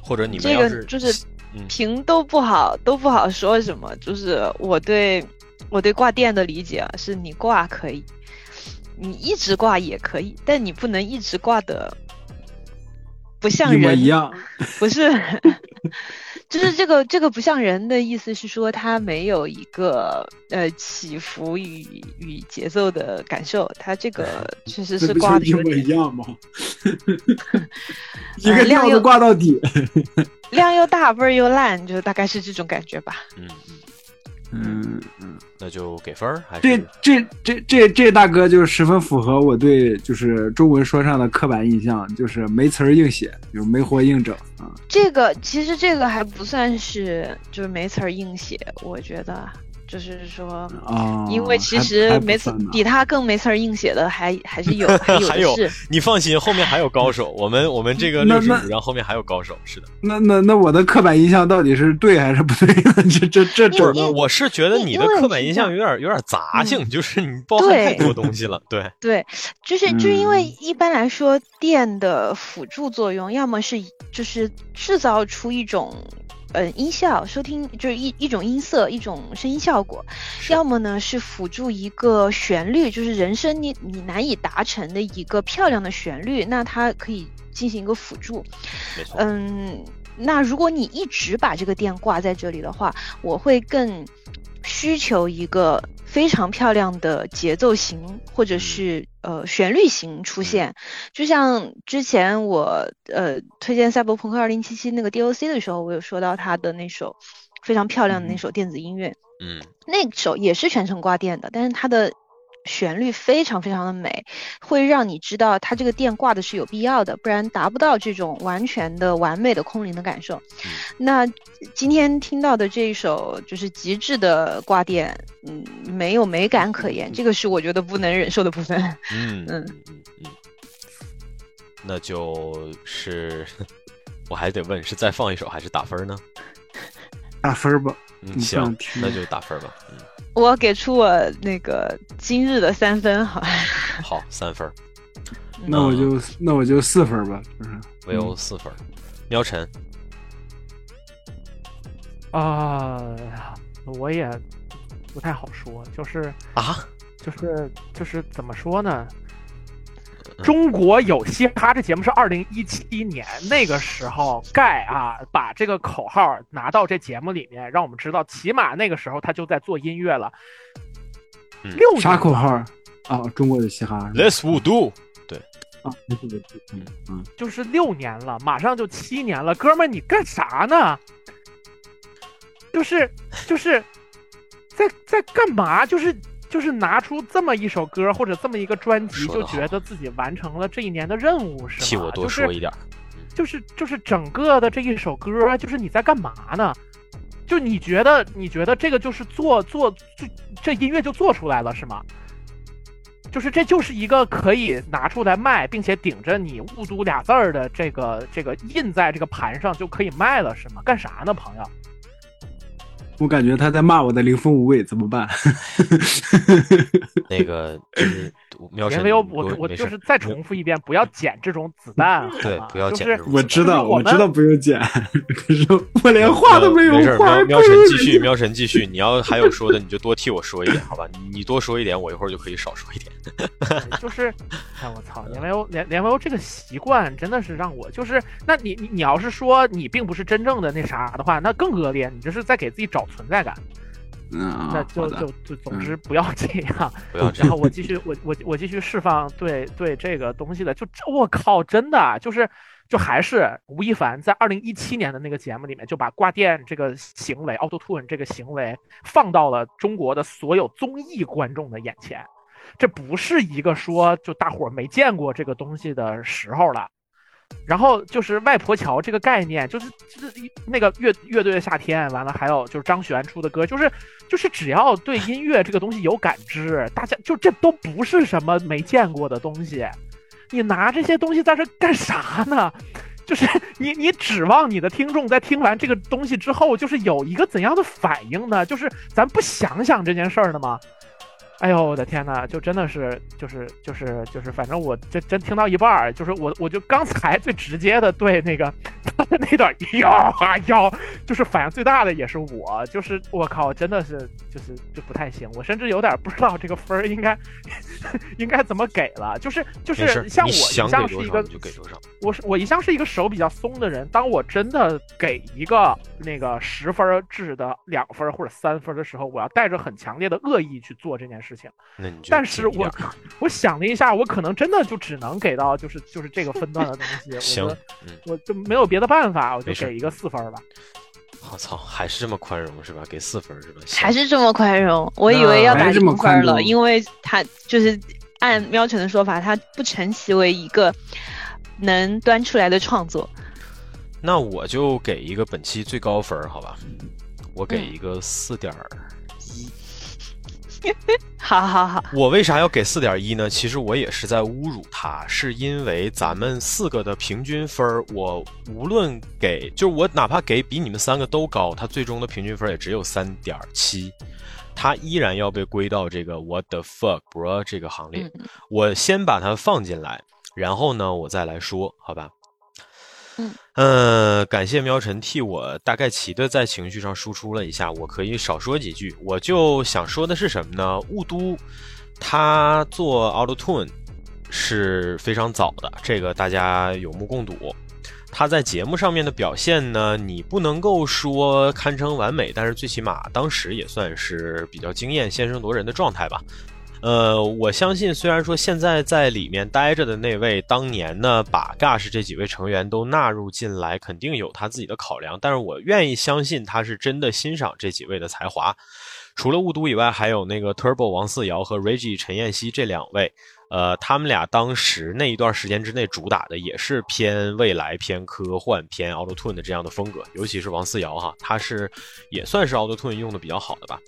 或者你们这个就是嗯评都不好，都不好说什么。就是我对我对挂电的理解啊，是你挂可以，你一直挂也可以，但你不能一直挂的不像人一样，不是，(laughs) 就是这个这个不像人的意思是说它没有一个呃起伏与与节奏的感受，它这个 (laughs) 确实是挂的一模一点样吗？(laughs) (laughs) 一个量又挂到底，量又大，味儿又烂，就大概是这种感觉吧。嗯嗯，嗯嗯。那就给分儿还这是这这这这大哥就是十分符合我对就是中文说唱的刻板印象，就是没词儿硬写，就是没活硬整啊。这个其实这个还不算是就是没词儿硬写，我觉得就是说，啊，因为其实没词比他更没词儿硬写的还还是有，(laughs) 还有。你放心，后面还有高手。我们我们这个六十五章后面还有高手，是的。那那那我的刻板印象到底是对还是不对呢？(laughs) 这这这因为这我我是觉得你的刻板印象有点有点杂性，嗯就是你包含太多东西了。对，对，就是就是因为嗯一般来说，电的辅助作用，要么是就是制造出一种。呃，音效收听就是一一种音色，一种声音效果，要么呢是辅助一个旋律，就是人声你你难以达成的一个漂亮的旋律，那它可以进行一个辅助。嗯，那如果你一直把这个电挂在这里的话，我会更需求一个非常漂亮的节奏型或者是呃旋律型出现。就像之前我呃推荐《赛博朋克2077》那个 DOC 的时候，我有说到他的那首非常漂亮的那首电子音乐，嗯，那首也是全程挂电的，但是它的旋律非常非常的美，会让你知道它这个电挂的是有必要的，不然达不到这种完全的完美的空灵的感受。那今天听到的这一首就是极致的挂电，嗯，没有美感可言，这个是我觉得不能忍受的部分。嗯嗯嗯嗯，那就是我还得问，是再放一首还是打分呢？打分吧。嗯，行那就打分吧。嗯，我给出我那个今日的三分，好吧？好，三分，那我就那我就四分儿吧，就是唯欧四分。喵晨，啊、我也不太好说，就是啊，就是就是怎么说呢？嗯中国有嘻哈这节目是二零一七年那个时候，盖啊把这个口号拿到这节目里面，让我们知道，起码那个时候他就在做音乐了。嗯六年啥口号儿啊？中国的嘻哈是吧 Let's Voodoo，啊，对对对嗯嗯，就是六年了，马上就七年了，哥们儿你干啥呢？就是就是在在干嘛？就是就是拿出这么一首歌或者这么一个专辑，就觉得自己完成了这一年的任务是吗？替我多就是说一点儿。就是就是整个的这一首歌，就是你在干嘛呢？就你觉得你觉得这个就是做做就这音乐就做出来了是吗？就是这就是一个可以拿出来卖，并且顶着你“雾都”俩字儿的这个这个印在这个盘上就可以卖了是吗？干啥呢，朋友？我感觉他在骂我的灵风无畏，怎么办？(laughs) 那个喵晨，因为我我就是再重复一遍，不要捡这种子弹，(laughs) 好对不要捡就是我知道，我知道不用捡，(laughs) 可是我连话都没有没事，话喵喵神继续，喵神继续。你要还有说的，你就多替我说一点，好吧？你你多说一点，我一会儿就可以少说一点。(laughs) 就是，哎我操，连维欧连连维欧这个习惯真的是让我就是，那你你你要是说你并不是真正的那啥的话，那更恶劣，你这是在给自己找存在感。那就就就总之不要这样。(laughs) 然后我继续我我我继续释放对对这个东西的，就这我靠，真的啊就是就还是吴亦凡在二零一七年的那个节目里面就把挂电这个行为、Auto Tune 这个行为放到了中国的所有综艺观众的眼前。这不是一个说就大伙儿没见过这个东西的时候了。然后就是外婆桥这个概念，就是就是那个乐乐队的夏天，完了还有就是张悬出的歌，就是就是只要对音乐这个东西有感知，大家就这都不是什么没见过的东西，你拿这些东西在这干啥呢？就是你你指望你的听众在听完这个东西之后，就是有一个怎样的反应呢？就是咱不想想这件事儿的吗？哎呦我的天呐，就真的是就是就是就是，反正我真真听到一半儿，就是我我就刚才最直接的对那个他 (laughs) 的那段咿呀啊呀，就是反应最大的也是我，就是我靠，真的是就是就不太行，我甚至有点不知道这个分儿应该 (laughs) 应该怎么给了，就是就是像我一向是一个。我是我一向是一个手比较松的人，当我真的给一个那个十分制的两分或者三分的时候，我要带着很强烈的恶意去做这件事情。那你但是我我想了一下，我可能真的就只能给到就是就是这个分段的东西，(laughs) 我我就没有别的办法，我就给一个四分吧。我操，还是这么宽容是吧？给四分是吧？还是这么宽容，我以为要打这么零分了，因为他就是按喵晨的说法，他不成其为一个能端出来的创作。那我就给一个本期最高分，好吧？我给嗯一个四点一。(laughs) 好好好，我为啥要给四点一呢？其实我也是在侮辱他，是因为咱们四个的平均分儿，我无论给，就是我哪怕给比你们三个都高，他最终的平均分也只有三点七，他依然要被归到这个 what the fuck bro 这个行列。嗯我先把它放进来，然后呢，我再来说，好吧？嗯呃，感谢喵晨替我大概齐的在情绪上输出了一下，我可以少说几句。我就想说的是什么呢？雾都他做 Auto Tune 是非常早的，这个大家有目共睹。他在节目上面的表现呢，你不能够说堪称完美，但是最起码当时也算是比较惊艳、先声夺人的状态吧。呃，我相信，虽然说现在在里面待着的那位，当年呢把 Gush 这几位成员都纳入进来，肯定有他自己的考量。但是我愿意相信他是真的欣赏这几位的才华。除了雾都以外，还有那个 Turbo 王四瑶和 Reggie 陈彦希这两位，呃，他们俩当时那一段时间之内主打的也是偏未来、偏科幻、偏 Auto Tune 的这样的风格，尤其是王四瑶哈，他是也算是 Auto Tune 用的比较好的吧。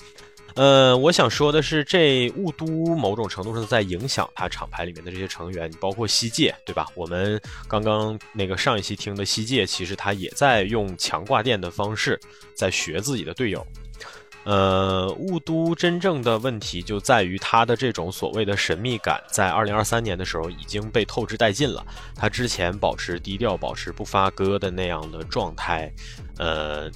呃，我想说的是，这雾都某种程度上在影响他厂牌里面的这些成员，包括西界，对吧？我们刚刚那个上一期听的西界，其实他也在用强挂电的方式在学自己的队友。呃，雾都真正的问题就在于他的这种所谓的神秘感，在二零二三年的时候已经被透支殆尽了。他之前保持低调、保持不发歌的那样的状态，呃，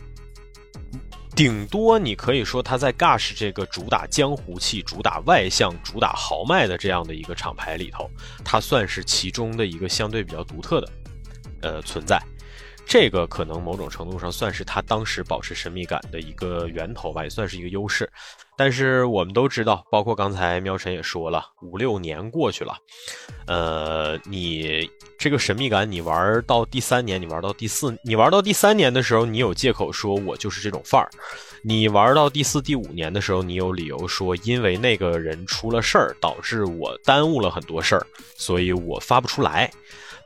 顶多你可以说他在 Gush 这个主打江湖气、主打外向、主打豪迈的这样的一个厂牌里头，他算是其中的一个相对比较独特的呃存在。这个可能某种程度上算是他当时保持神秘感的一个源头吧，也算是一个优势。但是我们都知道，包括刚才喵晨也说了，五六年过去了，呃，你这个神秘感，你玩到第三年，你玩到第四，你玩到第三年的时候，你有借口说我就是这种范儿；你玩到第四、第五年的时候，你有理由说因为那个人出了事儿，导致我耽误了很多事儿，所以我发不出来。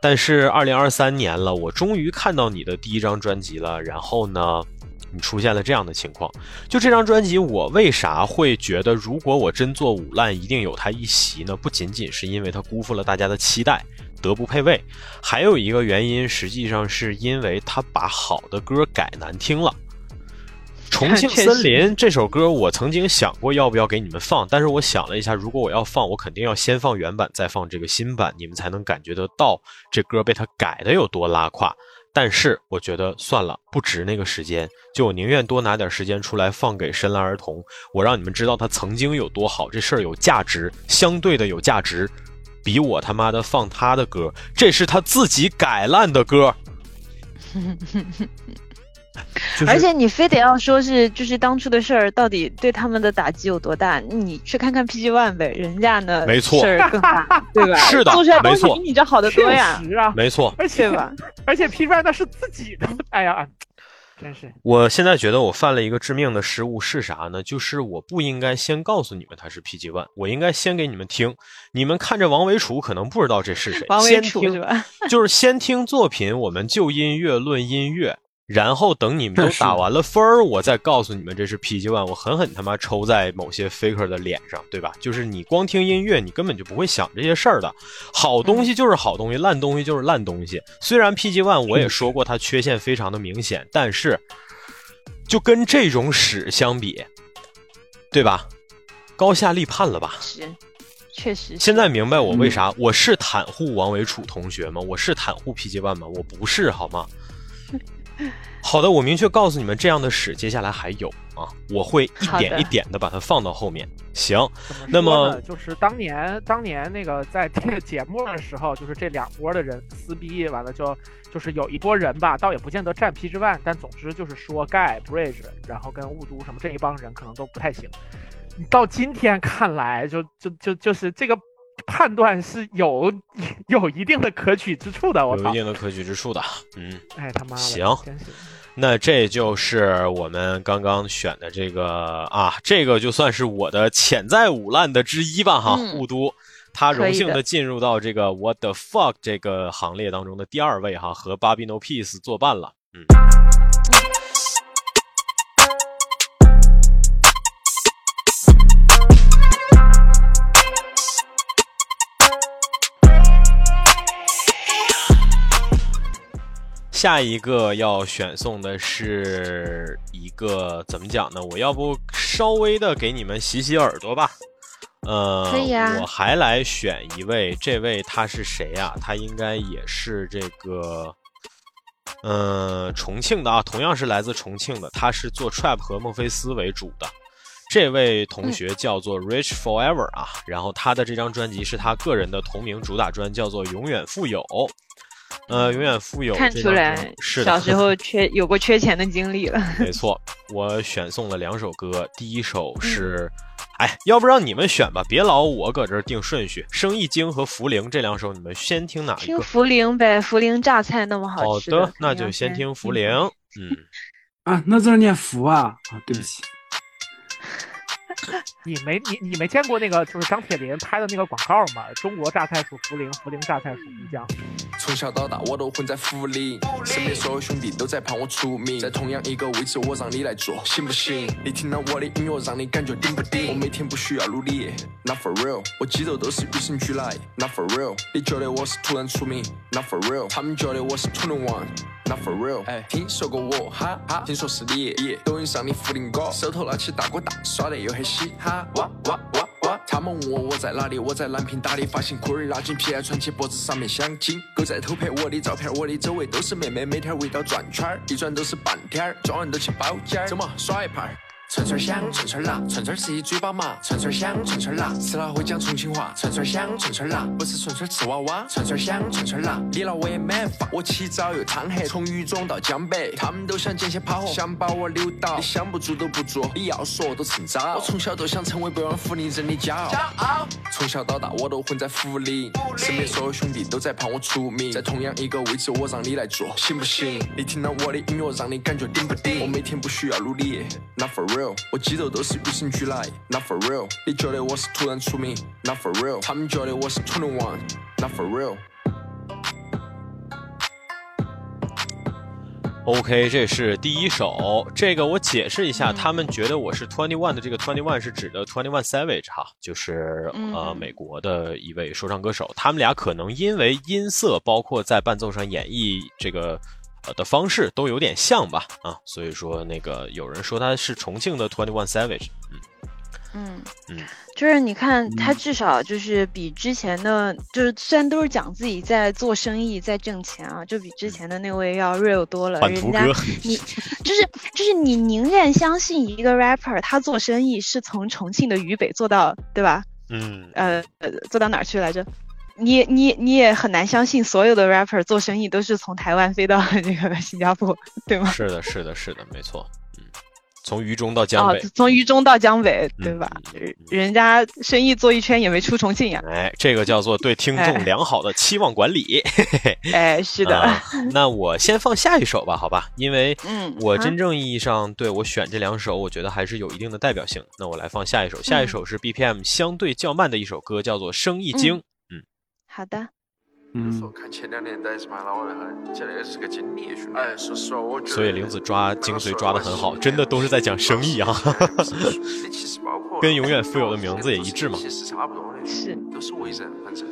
但是二零二三年了，我终于看到你的第一张专辑了。然后呢，出现了这样的情况。就这张专辑，我为啥会觉得，如果我真做五烂，一定有它一席呢？不仅仅是因为它辜负了大家的期待，德不配位，还有一个原因，实际上是因为他把好的歌改难听了。重庆 (laughs) 森林这首歌，我曾经想过要不要给你们放，但是我想了一下，如果我要放，我肯定要先放原版，再放这个新版，你们才能感觉得到这歌被他改的有多拉胯。但是我觉得算了，不值那个时间，就我宁愿多拿点时间出来放给深蓝儿童，我让你们知道他曾经有多好，这事儿有价值，相对的有价值，比我他妈的放他的歌，这是他自己改烂的歌。(laughs) (laughs) 就是而且你非得要说是就是当初的事儿到底对他们的打击有多大？你去看看 PG One 呗，人家呢没错事儿更大，对吧？(laughs) 是的做出来东西没错比你这好得多呀，实啊，没错，(laughs) 而且吧？而且 PG One 那是自己的，哎呀，真是我现在觉得我犯了一个致命的失误是啥呢？就是我不应该先告诉你们他是 PG One，我应该先给你们听。你们看着王维楚可能不知道这是谁，王维先听楚是吧？就是先听作品，我们就音乐论音乐，然后等你们都 (laughs) 打完了分儿，我再告诉你们这是 PG One，我狠狠他妈抽在某些 faker 的脸上，对吧？就是你光听音乐，你根本就不会想这些事儿的。好东西就是好东西，烂东西就是烂东西。虽然 PG One 我也说过它缺陷非常的明显，但是就跟这种屎相比，对吧？高下立判了吧？是，确实。现在明白我为啥、我是袒护王维楚同学吗？我是袒护 PG One 吗？我不是，好吗？(laughs) 好的，我明确告诉你们，这样的屎接下来还有啊，我会一点一点的把它放到后面。行，那么就是当年当年那个在这个节目的时候，就是这两波的人撕逼，完了就就是有一波人吧，倒也不见得占 P 之万，但总之就是说盖 Bridge，然后跟雾都什么这一帮人可能都不太行。到今天看来，就就就就是这个 (laughs) 判断是有 (laughs) 有一定的可取之处的。我操！有一定的可取之处的。嗯，哎他妈的，行那这就是我们刚刚选的这个啊，这个就算是我的潜在五烂的之一吧哈。嗯雾都，他荣幸的的进入到这个 What the fuck 这个行列当中的第二位哈，和 Bobby No Peace 作伴了。嗯。下一个要选送的是一个怎么讲呢？我要不稍微的给你们洗洗耳朵吧。呃，可以啊我还来选一位，这位他是谁呀、他应该也是这个，呃，重庆的啊，同样是来自重庆的，他是做 trap 和孟菲斯为主的。这位同学叫做 Rich Forever 啊，然后他的这张专辑是他个人的同名主打专，叫做《永远富有》。呃，永远富有看出来是小时候 (laughs) 缺有过缺钱的经历了。没错，我选送了两首歌，第一首是，哎，要不让你们选吧，别老我搁这儿定顺序。生意经和茯苓这两首，你们先听哪一个？听茯苓呗，茯苓榨菜那么好吃好吃的，那就先听茯苓。嗯，啊，那字儿念福啊啊，对不起，(laughs) 你没你你没见过那个就是张铁林拍的那个广告吗？中国榨菜属茯苓，茯苓榨菜属鱼浆。从小到大我都混在福里，身边所有兄弟都在盼我出名，在同样一个位置我让你来做，行不行？你听到我的音乐让你感觉顶不顶？我每天不需要努力，Not for real，我肌肉都是与生俱来，Not for real，你觉得我是突然出名，Not for real，他们觉得我是 twenty one。Not for real，哎，听说过我哈哈，听说是你，抖音上的福林哥，手头拿起大哥大，耍得又很嘻哈，哇哇哇哇！他们问我我在哪里，我在南平打的发型，裤儿拉紧，皮带穿起，脖子上面镶金，狗在偷拍我的照片，我的周围都是妹妹，每天围到转圈儿，一转都是半天儿，装完都去包间儿，周末耍一盘儿。串串香，串串辣，串串吃一嘴巴麻，串串香，串串辣，吃了会讲重庆话，串串香，串串辣，不是串串吃娃娃，串串香，串串辣，你拿我也没法，我起早又贪黑，从渝中到江北，他们都想捡些炮火，想把我扭倒，你想不做都不做，你要说都趁早，我从小都想成为百万福利人的骄傲，从小到大我都混在福里，身边所有兄弟都在盼我出名，在同样一个位置我让你来做，行不行？你听到我的音乐让你感觉顶不顶？我每天不需要努力，Not for real，我肌肉都是与生俱来，Not for real，你觉得我是突然出名，Not for real，他们觉得我是 twenty one，Not for real。OK，这是第一首。这个我解释一下，他们觉得我是 Twenty One 的这个 Twenty One 是指的 Twenty One Savage 哈，就是呃嗯美国的一位说唱歌手。他们俩可能因为音色，包括在伴奏上演绎这个呃的方式都有点像吧啊，所以说那个有人说他是重庆的 Twenty One Savage，嗯嗯嗯，就是你看他至少就是比之前的，就是虽然都是讲自己在做生意在挣钱啊，就比之前的那位要 real 多了。人家你 (laughs) 就是就是你宁愿相信一个 rapper 他做生意是从重庆的渝北做到，对吧？嗯呃呃，做到哪儿去来着？你你你也很难相信所有的 rapper 做生意都是从台湾飞到这个新加坡，对吗？是的，是的，是的，没错，嗯，从渝中到江哦北，，从渝中到江北，对嗯吧？嗯人人家生意做一圈也没出重庆呀。哎，这个叫做对听众哎良好的期望管理。嘿嘿嘿。哎，是的，啊那我先放下一首吧，好吧？因为嗯我真正意义上对我选这两首，我觉得还是有一定的代表性。那我来放下一首，下一首是 BPM 相对较慢的一首歌，叫做《生意经》。好的。嗯，看前两年代是蛮老的很，这个是个经理兄弟。哎，说实话，我觉得所以玲子抓精髓抓得很好，真的都是在讲生意啊。(laughs) 跟永远富有的名字也一致嘛是都是为人，反正。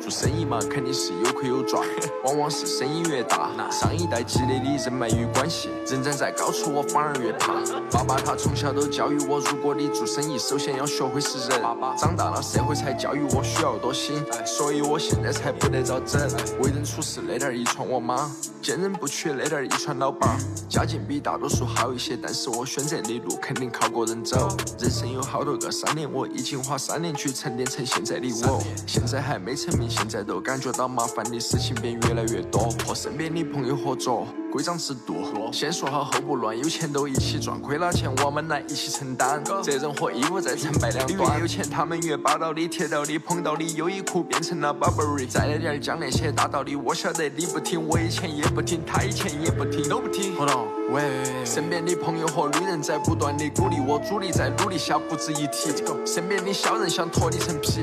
做生意嘛，肯定是有亏有赚，往往是生意越大，上一代积累的人脉与关系，人站在高处，我反而越怕。爸爸他从小都教育我，如果你做生意，首先要学会识人。长大了，社会才教育我需要多心，所以我现在才不得着整。为人处事那点儿遗传我妈，见人不取那点儿遗传老爸。家境比大多数好一些，但是我选择的路肯定靠个人走。人生有好多个三年，我已经花三年去沉淀成现在的我。现在还没成名，现在都感觉到麻烦的事情变越来越多，和身边的朋友合作。规章制度，先说好后不乱，有钱都一起赚，亏了钱我们来一起承担，责任和义务在成败两端。越有钱他们越霸道你、铁道你，捧到你优衣库变成了 Burberry。再来点儿讲那些大道理，我晓得你不听，我以前也不听，他以前也不听，都不听。Hold on，喂，身边的朋友和女人在不断的鼓励我，主力在努力下不值一提。身边的小人想脱你层皮，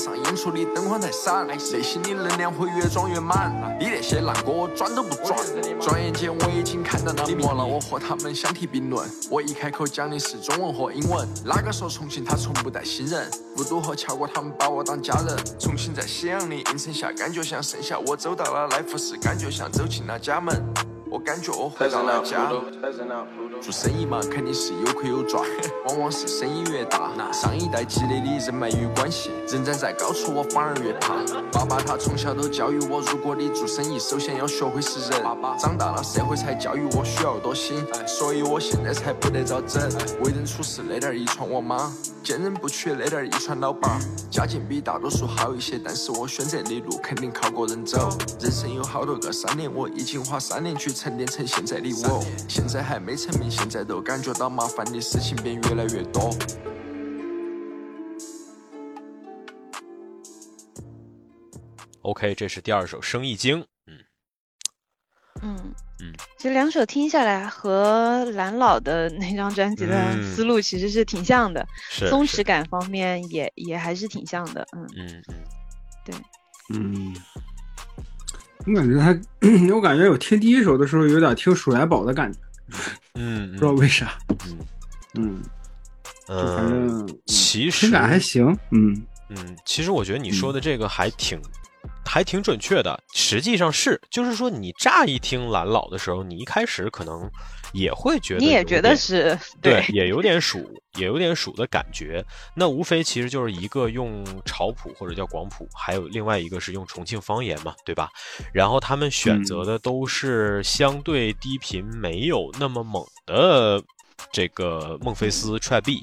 上演出的灯光太闪，内心的能量会越装越满。你那些烂歌我转都不转，转眼间我已经看到那幕了，我和他们相提并论。我一开口讲的是中文和英文，哪个说重庆他从不带新人？雾都和乔哥他们把我当家人。重庆在夕阳的映衬下，感觉像盛夏。我走到了来福士，感觉像走进了家门。我感觉我回到了家。做生意嘛，肯定是有亏有赚，往往是生意越大，上一代积累的人脉与关系，人站在高处，我反而越怕。爸爸他从小都教育我，如果你做生意，首先要学会识人。爸爸长大了，社会才教育我需要多心，所以我现在才不得着整。为人处事那点儿遗传我妈，坚韧不屈那点儿遗传老爸。家境比大多数好一些，但是我选择的路肯定靠个人走。人生有好多个三年，我已经花三年去沉淀成现在的我。现在还没成名，现在都感觉到麻烦的事情变越来越多。OK，这是第二首《生意经》。嗯嗯嗯，这两首听下来和蓝老的那张专辑的嗯思路其实是挺像的，松弛感方面也也还是挺像的。嗯，嗯嗯嗯，我感觉他，我感觉 (clears throat) 我听第一首的时候有点听鼠来宝的感觉，嗯，不知道为啥。嗯嗯，就反嗯，正嗯其实听感还行。嗯嗯，其实我觉得你说的这个还挺，还挺准确的。实际上是，就是说你乍一听蓝老的时候，你一开始可能也会觉得你也觉得是对，也有点蜀，也有点蜀的感觉。那无非其实就是一个用潮普或者叫广普，还有另外一个是用重庆方言嘛，对吧？然后他们选择的都是相对低频、没有那么猛的这个孟菲斯 trap B。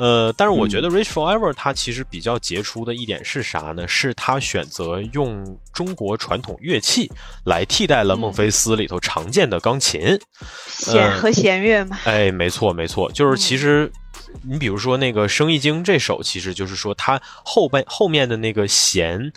呃，但是我觉得 Rich Forever 它其实比较杰出的一点是啥呢？是他选择用中国传统乐器来替代了孟菲斯里头常见的钢琴。弦和弦乐嘛。哎，没错没错，就是其实你比如说那个《生意经》这首，其实就是说它后半后面的那个弦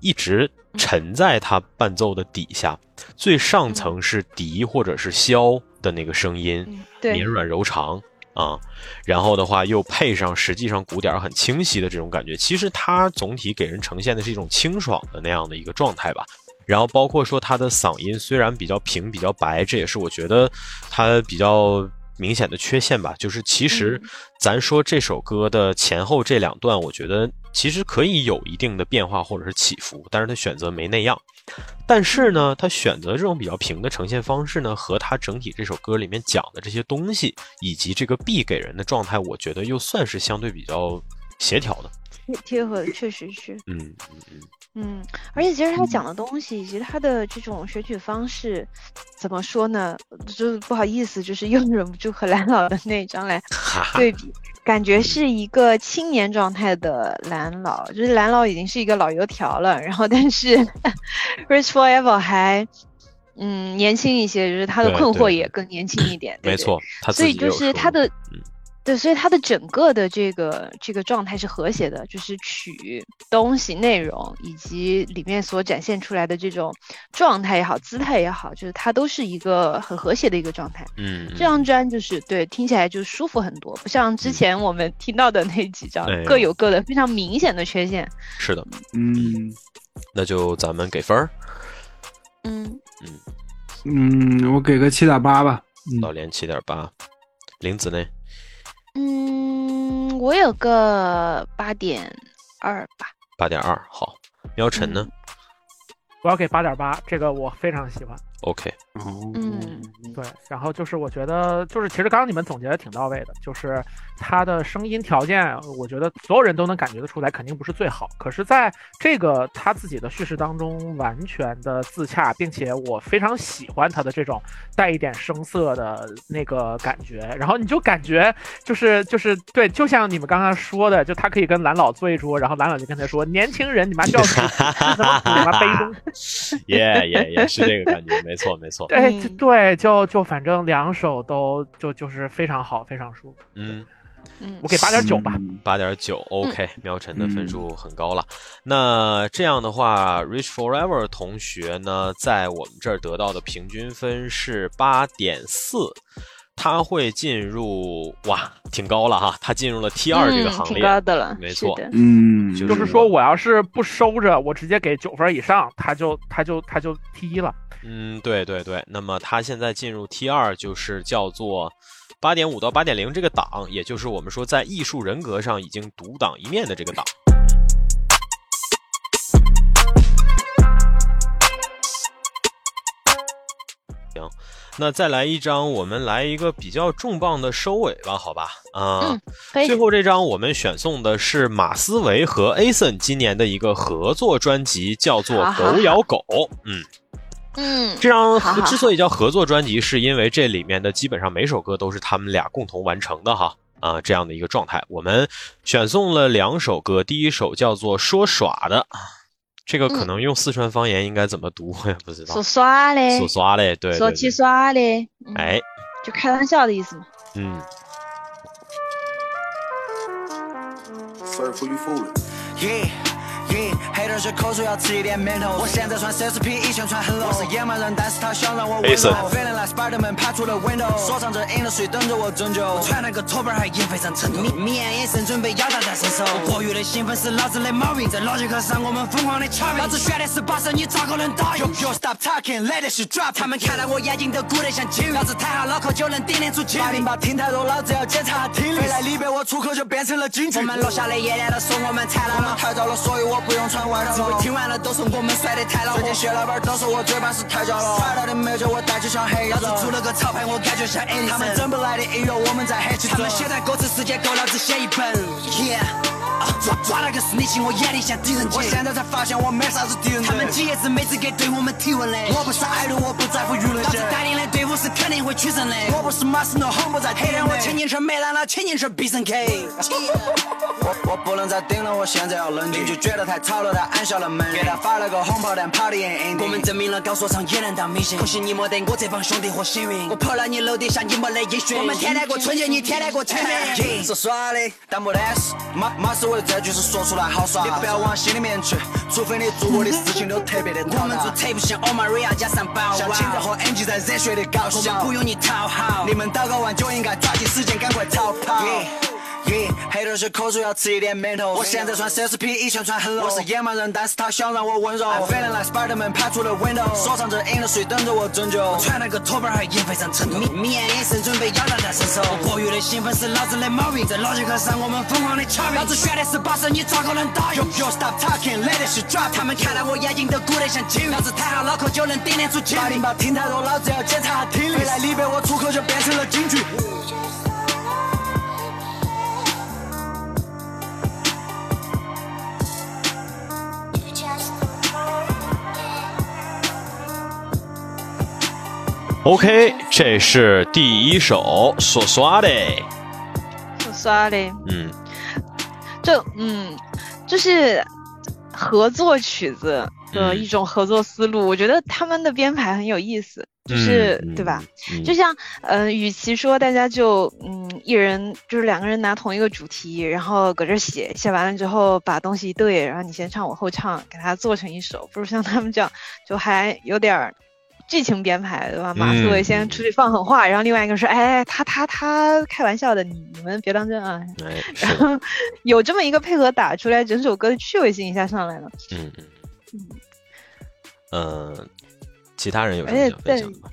一直沉在它伴奏的底下，最上层是笛或者是箫的那个声音，绵，软柔长啊，然后的话又配上实际上鼓点很清晰的这种感觉，其实它总体给人呈现的是一种清爽的那样的一个状态吧。然后包括说他的嗓音虽然比较平比较白，这也是我觉得他比较明显的缺陷吧。就是其实咱说这首歌的前后这两段，我觉得其实可以有一定的变化或者是起伏，但是他选择没那样。但是呢，他选择这种比较平的呈现方式呢，和他整体这首歌里面讲的这些东西，以及这个 B 给人的状态，我觉得又算是相对比较协调的。贴合的确实是。嗯嗯嗯，嗯，而且其实他讲的东西以及他的这种选取方式，怎么说呢？就是不好意思，就是又 (laughs) 忍不住和蓝老的那张来对比，感觉是一个青年状态的蓝老，就是蓝老已经是一个老油条了，然后但是 (laughs) Rich Forever 还嗯年轻一些，就是他的困惑也更年轻一点，对对。没错，所以就是他的嗯，对，所以它的整个的这个这个状态是和谐的，就是曲、东西、内容以及里面所展现出来的这种状态也好、姿态也好，就是它都是一个很和谐的一个状态。嗯，这张专就是对听起来就舒服很多，不像之前我们听到的那几张、哎各有各的非常明显的缺陷。是的，嗯那就咱们给分儿。嗯，嗯，我给个七点八吧。嗯老连七点八，林子呢？嗯，我有个八点二吧。八点二，好。喵晨呢、我要给八点八，这个我非常喜欢。O k 哦，嗯对，然后就是我觉得，就是其实刚刚你们总结的挺到位的，就是他的声音条件，我觉得所有人都能感觉得出来，肯定不是最好。可是在这个他自己的叙事当中，完全的自洽，并且我非常喜欢他的这种带一点声色的那个感觉。然后你就感觉就是就是对，就像你们刚刚说的，就他可以跟蓝老坐一桌，然后蓝老就跟他说：“年轻人，你妈就要什么什么杯中。(laughs) ”耶耶耶，是这个感觉，没错没错。对嗯对，就就反正两首都就就是非常好，非常舒服。嗯，嗯我给八点九吧。嗯八点九，OK，苗晨的分数很高了。那这样的话，Rich Forever 同学呢，在我们这儿得到的平均分是八点四。他会进入哇，挺高了哈，他进入了 T 二这个嗯挺行列，高的了，没错嗯，就就是说，我要是不收着，我直接给九分以上，他就他就他就 T 一了。嗯，对对对。那么他现在进入 T 二，就是叫做八点五到八点零这个档，也就是我们说在艺术人格上已经独当一面的这个档。行，那再来一张，我们来一个比较重磅的收尾吧，好吧？啊、最后这张我们选送的是马思唯和 Ason 今年的一个合作专辑，叫做《狗咬狗》。嗯，嗯，这张之所以叫合作专辑，是因为这里面的基本上每首歌都是他们俩共同完成的哈。啊、这样的一个状态，我们选送了两首歌，第一首叫做《说耍的》，这个可能用四川方言应该怎么读，我也不知道说。耍嘞，说耍嘞，对说起耍嘞，嗯哎，就开玩笑的意思嘛。嗯，Sorry for you fooling? Yeah, 黑口水要吃一点馒头。我现在穿奢侈品，以前穿很 low。我是野蛮人，但是他想让我温柔。Feeling like Spiderman 爬出了 window，说唱着 industry 等着我拯救。我穿那个拖板还也非常衬托。眯眯眼眼神准备手。我过于的兴奋是老子的毛病，在逻辑课上我们疯狂的掐老子选的是把手，你咋可能答应 Yo yo stop talking，let it drop。他们看到我眼睛都鼓得像金鱼，老子弹下脑壳就能顶得出金零八听太多，老子要检查听力。飞来我出口就变成了京剧。我们落下的夜店都说我们了，太早了，所以我不用穿外套。会听完了都说我们甩得太老。最近薛老板都说我嘴巴是太焦了，快乐的美酒我带就像黑。老子出了个潮牌，我感觉像 a 他们整不来的音乐，我们在黑起他们写在歌词时间够老子写一本。Yeah。啊抓抓了个是你心，我眼里像狄仁杰。我现在才发现我没啥子敌人。他们几爷子没资格对我们提问的。我不是爱豆，我不在乎舆论。老子带领的队伍是肯定会取胜的。我不是马斯诺，红不在黑人我前进车没烂了，前进车必胜 K。我我不能再顶了，我现在要冷静。邻居觉得太吵了，他按下了门。给他发了个红包，但跑的也硬。我们证明了搞说唱也能当明星。可惜你没得我这帮兄弟和幸运。我跑到你楼底下，你没得音讯。我们天天过春节，你天天过清明。说耍的，但没得事。马马思唯这句是说出来好耍，你不要往心里面去，除非你做过的事情都特别的 (laughs) 我们做特不像 Omaria 加上包像秦泽和 NG 在热血的搞笑，我们不用你讨好。你们祷告完就应该抓紧时间赶快逃跑。Yeah, 黑头是口水要吃一点馒头。我现在穿 CSP，，以前穿很 low。我是野蛮人，但是他想让我温柔。I'm feeling like Spiderman 爬出了 window，说唱着 industry 等着我拯救。我穿了个拖板还也非常衬托。眯眯眼眼神准备要大展身手。我过于的兴奋是老子的毛病，在逻辑课上我们疯狂的掐老子选的是把手，你咋可能打赢 Yo stop talking，let it drop。他们看到我眼睛都鼓得像金鱼，老子弹下脑壳就能点点出金。八零八听太多，老子要检查听力。未来离别我出口就变成了京剧。OK，这是第一首说耍的，说耍嘞，嗯就嗯，就是合作曲子的嗯一种合作思路。我觉得他们的编排很有意思，就是、嗯对吧？？嗯就像，呃，与其说大家就，嗯，一人就是两个人拿同一个主题，然后搁这写，写完了之后把东西一对，然后你先唱我后唱，给它做成一首，不如像他们这样，就还有点儿剧情编排，对吧？马思唯嗯先出去放狠话，然后另外一个说，哎，他他他开玩笑的，你你们别当真啊。哎，然，后有这么一个配合打出来，整首歌的趣味性一下上来了。嗯嗯嗯，其他人有什么想分享的吗？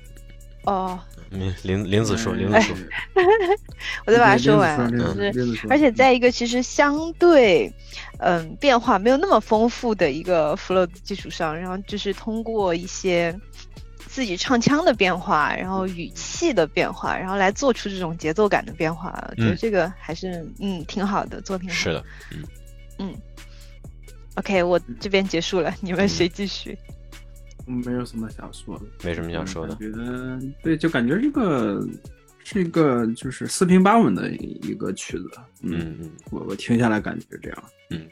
哦，嗯，林林子说，林子哎说，(laughs) 我再把它说完，嗯就是而且在一个其实相对，嗯，变化没有那么丰富的一个 flow 的基础上，然后就是通过一些自己唱腔的变化，然后语气的变化，然后来做出这种节奏感的变化，我觉得嗯这个还是嗯挺好的，做得挺好。是的，OK，我这边结束了，你们谁继续？没有什么想说的，没什么想说的感觉对，就感觉这个是一个就是四平八稳的一个曲子，嗯嗯。我我听下来感觉这样。嗯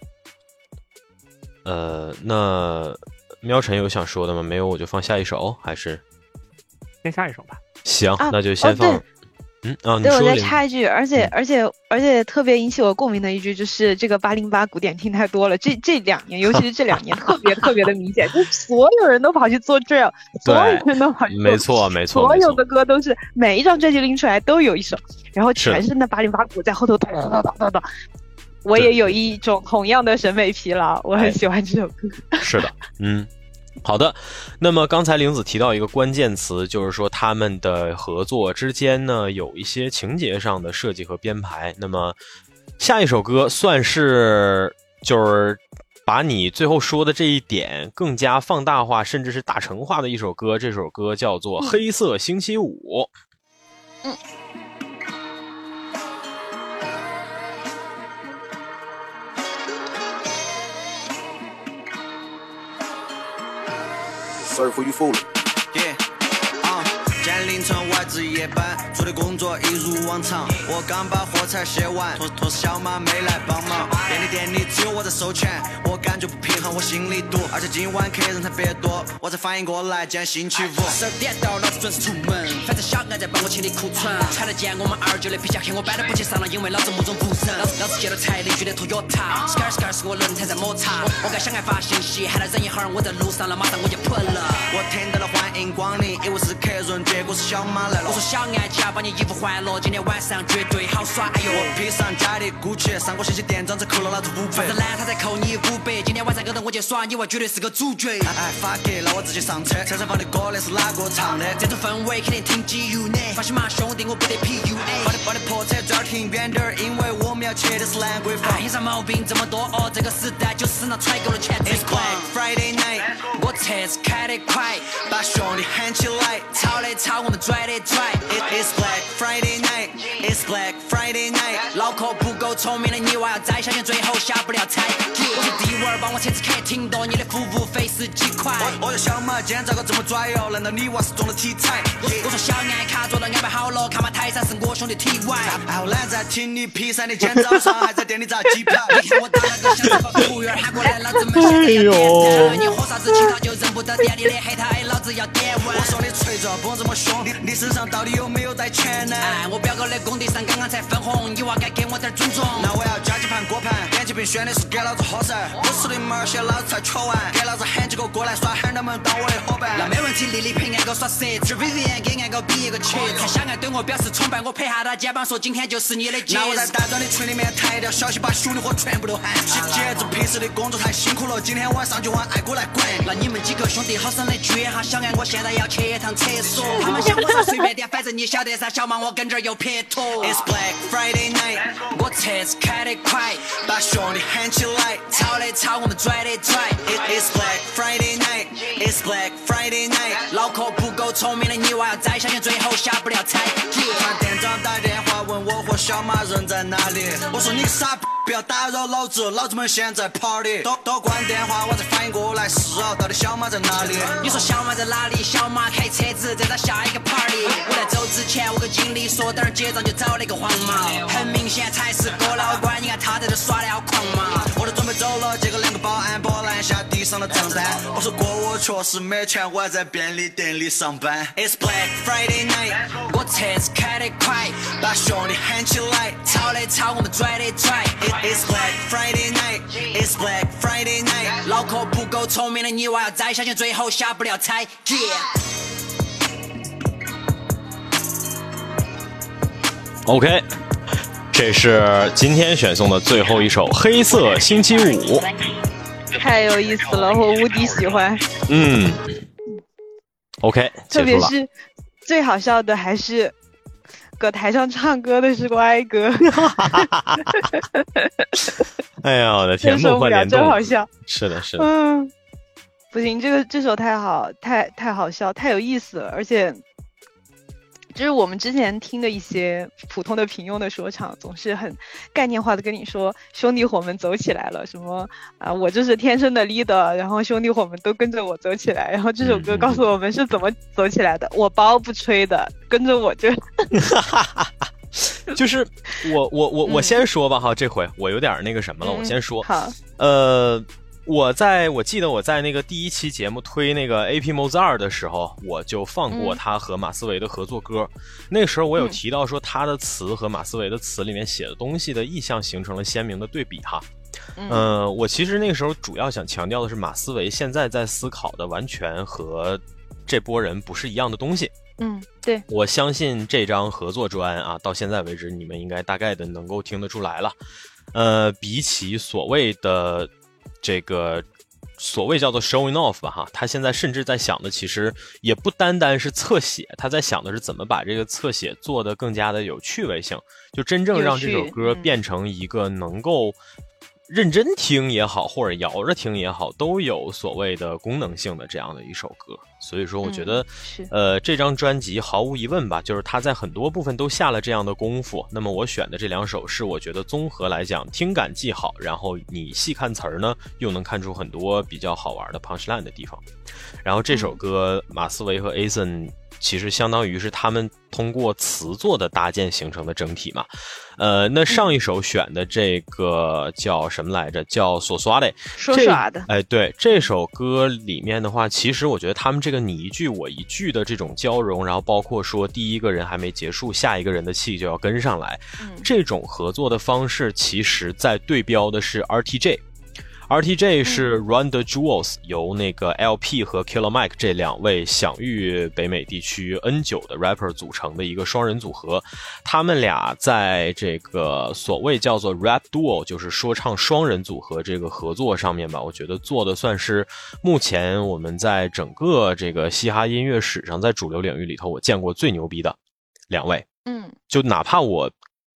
呃，那喵晨有想说的吗？没有，我就放下一首，还是先下一首吧。行，啊那就先放。哦嗯啊，你对，我再插一句，而且嗯而且而且特别引起我共鸣的一句就是这个八零八古典听太多了，这这两年，尤其是这两年，(laughs) 特别特别的明显，就所有人都跑去做 drill，(laughs) 所有人都跑去做没错没错没错所有的歌都是每一张专辑拎出来都有一首，然后全是那八零八鼓在后头咚咚咚咚咚咚。我也有一种同样的审美疲劳，我哎很喜欢这首歌。(laughs) 是的，嗯。好的，那么刚才玲子提到一个关键词，就是说他们的合作之间呢有一些情节上的设计和编排。那么下一首歌算是就是把你最后说的这一点更加放大化，甚至是大成化的一首歌。这首歌叫做《黑色星期五》。嗯 Surf who you fooling? Yeah，啊，今天凌晨我还值夜班，做的工作一如往常。我刚把货才卸完，拖拖小马没来帮忙。便利店里只有我在收钱，我感觉不平衡，我心里堵。而且今晚客人特别多，我才反应过来，今天星期五。十二点到，老子准时出门。反正小安在帮我清理库存，穿得见我们二舅的皮夹克，我搬都不去上了，因为老子目中无人。老子老子接了财邻居的 Toyota。Scar Scar 是我轮胎在摩擦，我我给小安发信息，喊他忍一会儿，我在路上了，马上我就跑了。我听到了欢迎光临，以为是客人，结果是小马来了我。说小安，只要把你衣服还了，今天晚上绝对好耍。哎呦，我披上假的 Gucci，上个星期店长只扣了老子五百反正。呢，他再扣你五百，今天晚上跟着我去耍，你娃绝对是个主角。哎，发给那我直接上车，车上放的歌那是哪个唱的？这种氛围肯定挺 GU 的，放心嘛兄弟，我不得 PUA。把你把你破车最好停远点儿，因为我们要去的是兰桂坊哎，。身上毛病这么多哦，这个时代就是那揣够了钱最 It's 快。Black Friday night，我车子开得快，把兄弟喊起来。吵的吵，我们拽的拽。It is Black Friday night，It's Black Friday night。脑壳不够聪明的你娃要再小心，最后下不了台。我说弟娃儿帮我车子开挺多，你的服务费是几块？我就想嘛今天咋个这么拽哟？难道你娃是中了体彩？我说小安卡座都安排好了，看嘛台上是我兄弟 TY。后来在听你 P 三的今天早上还在店里砸机票。你看我打了个响指，把服务员喊过来，老子们现在要点赞。你喝啥子气他就认不得店里的黑台，老子要点完我。说你吹着不这么凶，你你身上到底有没有带钱呢？哎，我表哥的工地上刚刚才分红，你娃该给我点尊重。那我要加几盘锅盘，点几瓶选的是给老子喝噻。不是的嘛，些老子才吃完，给老子喊几个过来耍，喊他们当我的伙伴。那没问题，丽丽陪俺哥耍蛇，吃 Vivian 给俺哥比一个切。看小爱对我表示崇拜，我拍下他肩膀说今天就是你的节那我在。大专的群里面抬一条消息，把兄弟伙全部都喊起。节子平时的工作太辛苦了，今天晚上就让爱过来管。那你们几个兄弟好生的聚哈，小爱我现在要去一趟厕所。他们想我耍随便点，反正你晓得噻，小马我跟这儿有撇脱。It's Black Friday night，我车子开得快，把兄弟喊起来。吵的吵，我们拽的拽。It is Black Friday night，It's Black Friday night。脑壳不够聪明的你娃要再小心，最后下不了台。看店长打电话问我和小马人在哪里，我说你个傻逼，不要打扰老子，老子们现在 party。都都关电话，我才反应过来，是啊，到底小马在哪里？你说小马在哪里？小马开车子在找下一个 party。我在走之前，我跟经理说，等儿结账就找了个黄毛。很明显才是哥老倌，你看他在这耍的好狂嘛。我都准备走了，结果两个保安把我拦下，递上了账单。我说哥，我确实没钱，我还在便利店里上班。It's Black Friday night，我车子开得快，把兄弟喊起来。吵的吵，我们拽的拽。It's Black Friday night，It's Black Friday night。脑壳不够聪明的你娃要再小心，最后下不了台。Yeah。OK，这是今天选送的最后一首《黑色星期五》。太有意思了，我无敌喜欢。嗯，OK。特别是最好笑的还是搁台上唱歌的是乖哥，(laughs) 哎呀，我的天，真受不了，梦幻联动，真好笑。是的，是的，嗯，不行，这个这首太好，太太好笑，太有意思了，而且。就是我们之前听的一些普通的平庸的说唱，总是很概念化的跟你说兄弟伙们走起来了，什么啊我就是天生的 leader，然后兄弟伙们都跟着我走起来，然后这首歌告诉我们是怎么走起来的，我包不吹的，跟着我就 (laughs) 就是我我我我嗯。先说吧哈，这回我有点那个什么了，我嗯先说，好，呃，我在我记得我在那个第一期节目推那个 A.P. Mozart 的时候，我就放过嗯他和马思唯的合作歌。那个时候我有嗯提到说，他的词和马思唯的词里面写的东西的意象形成了鲜明的对比哈。嗯呃，我其实那个时候主要想强调的是，马思唯现在在思考的完全和这波人不是一样的东西。嗯，对，我相信这张合作专啊，到现在为止，你们应该大概的能够听得出来了。呃，比起所谓的这个所谓叫做 showing off 吧，哈，他现在甚至在想的其实也不单单是侧写，他在想的是怎么把这个侧写做得更加的有趣味性，就真正让这首歌嗯变成一个能够。认真听也好，或者摇着听也好，都有所谓的功能性的这样的一首歌。所以说，我觉嗯得，是呃，这张专辑毫无疑问吧，就是他在很多部分都下了这样的功夫。那么我选的这两首是我觉得综合来讲听感既好，然后你细看词儿呢，又能看出很多比较好玩的 punchline 的地方。然后这首歌，马思唯和 Ason 其实相当于是他们通过词作的搭建形成的整体嘛。呃，那上一首选的这个叫什么来着？叫索刷的。这说耍的，哎，对这首歌里面的话，其实我觉得他们这个你一句我一句的这种交融，然后包括说第一个人还没结束，下一个人的气就要跟上来，嗯这种合作的方式，其实在对标的是 RTJ。RTJ 是 Run the Jewels，由那个 LP 和 Killer Mike 这两位享誉北美地区 N 九的 rapper 组成的一个双人组合。他们俩在这个所谓叫做 rap duo，就是说唱双人组合这个合作上面吧，我觉得做的算是目前我们在整个这个嘻哈音乐史上，在主流领域里头，我见过最牛逼的两位。嗯就哪怕我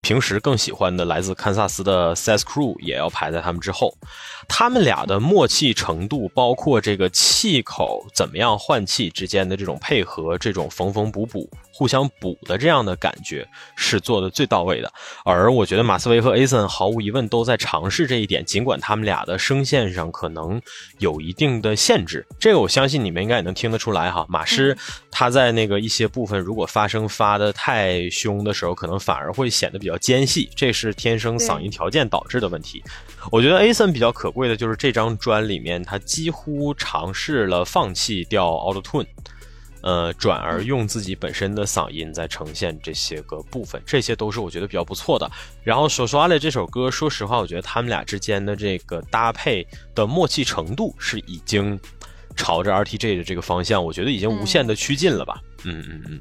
平时更喜欢的来自堪萨斯的 Seth Crew 也要排在他们之后。他们俩的默契程度，包括这个气口怎么样换气之间的这种配合，这种缝缝补补、互相补的这样的感觉，是做的最到位的。而我觉得马斯维和 Ason 毫无疑问都在尝试这一点，尽管他们俩的声线上可能有一定的限制，这个我相信你们应该也能听得出来哈。马师他在那个一些部分如果发声发的太凶的时候，可能反而会显得比较尖细，这是天生嗓音条件导致的问题。我觉得 Ason 比较可贵的就是这张专里面，他几乎尝试了放弃掉 Auto Tune。呃，转而用自己本身的嗓音在呈现这些个部分，这些都是我觉得比较不错的。然后《手刷了》这首歌，说实话，我觉得他们俩之间的这个搭配的默契程度是已经朝着 RTJ 的这个方向，我觉得已经无限的趋近了吧。嗯嗯嗯。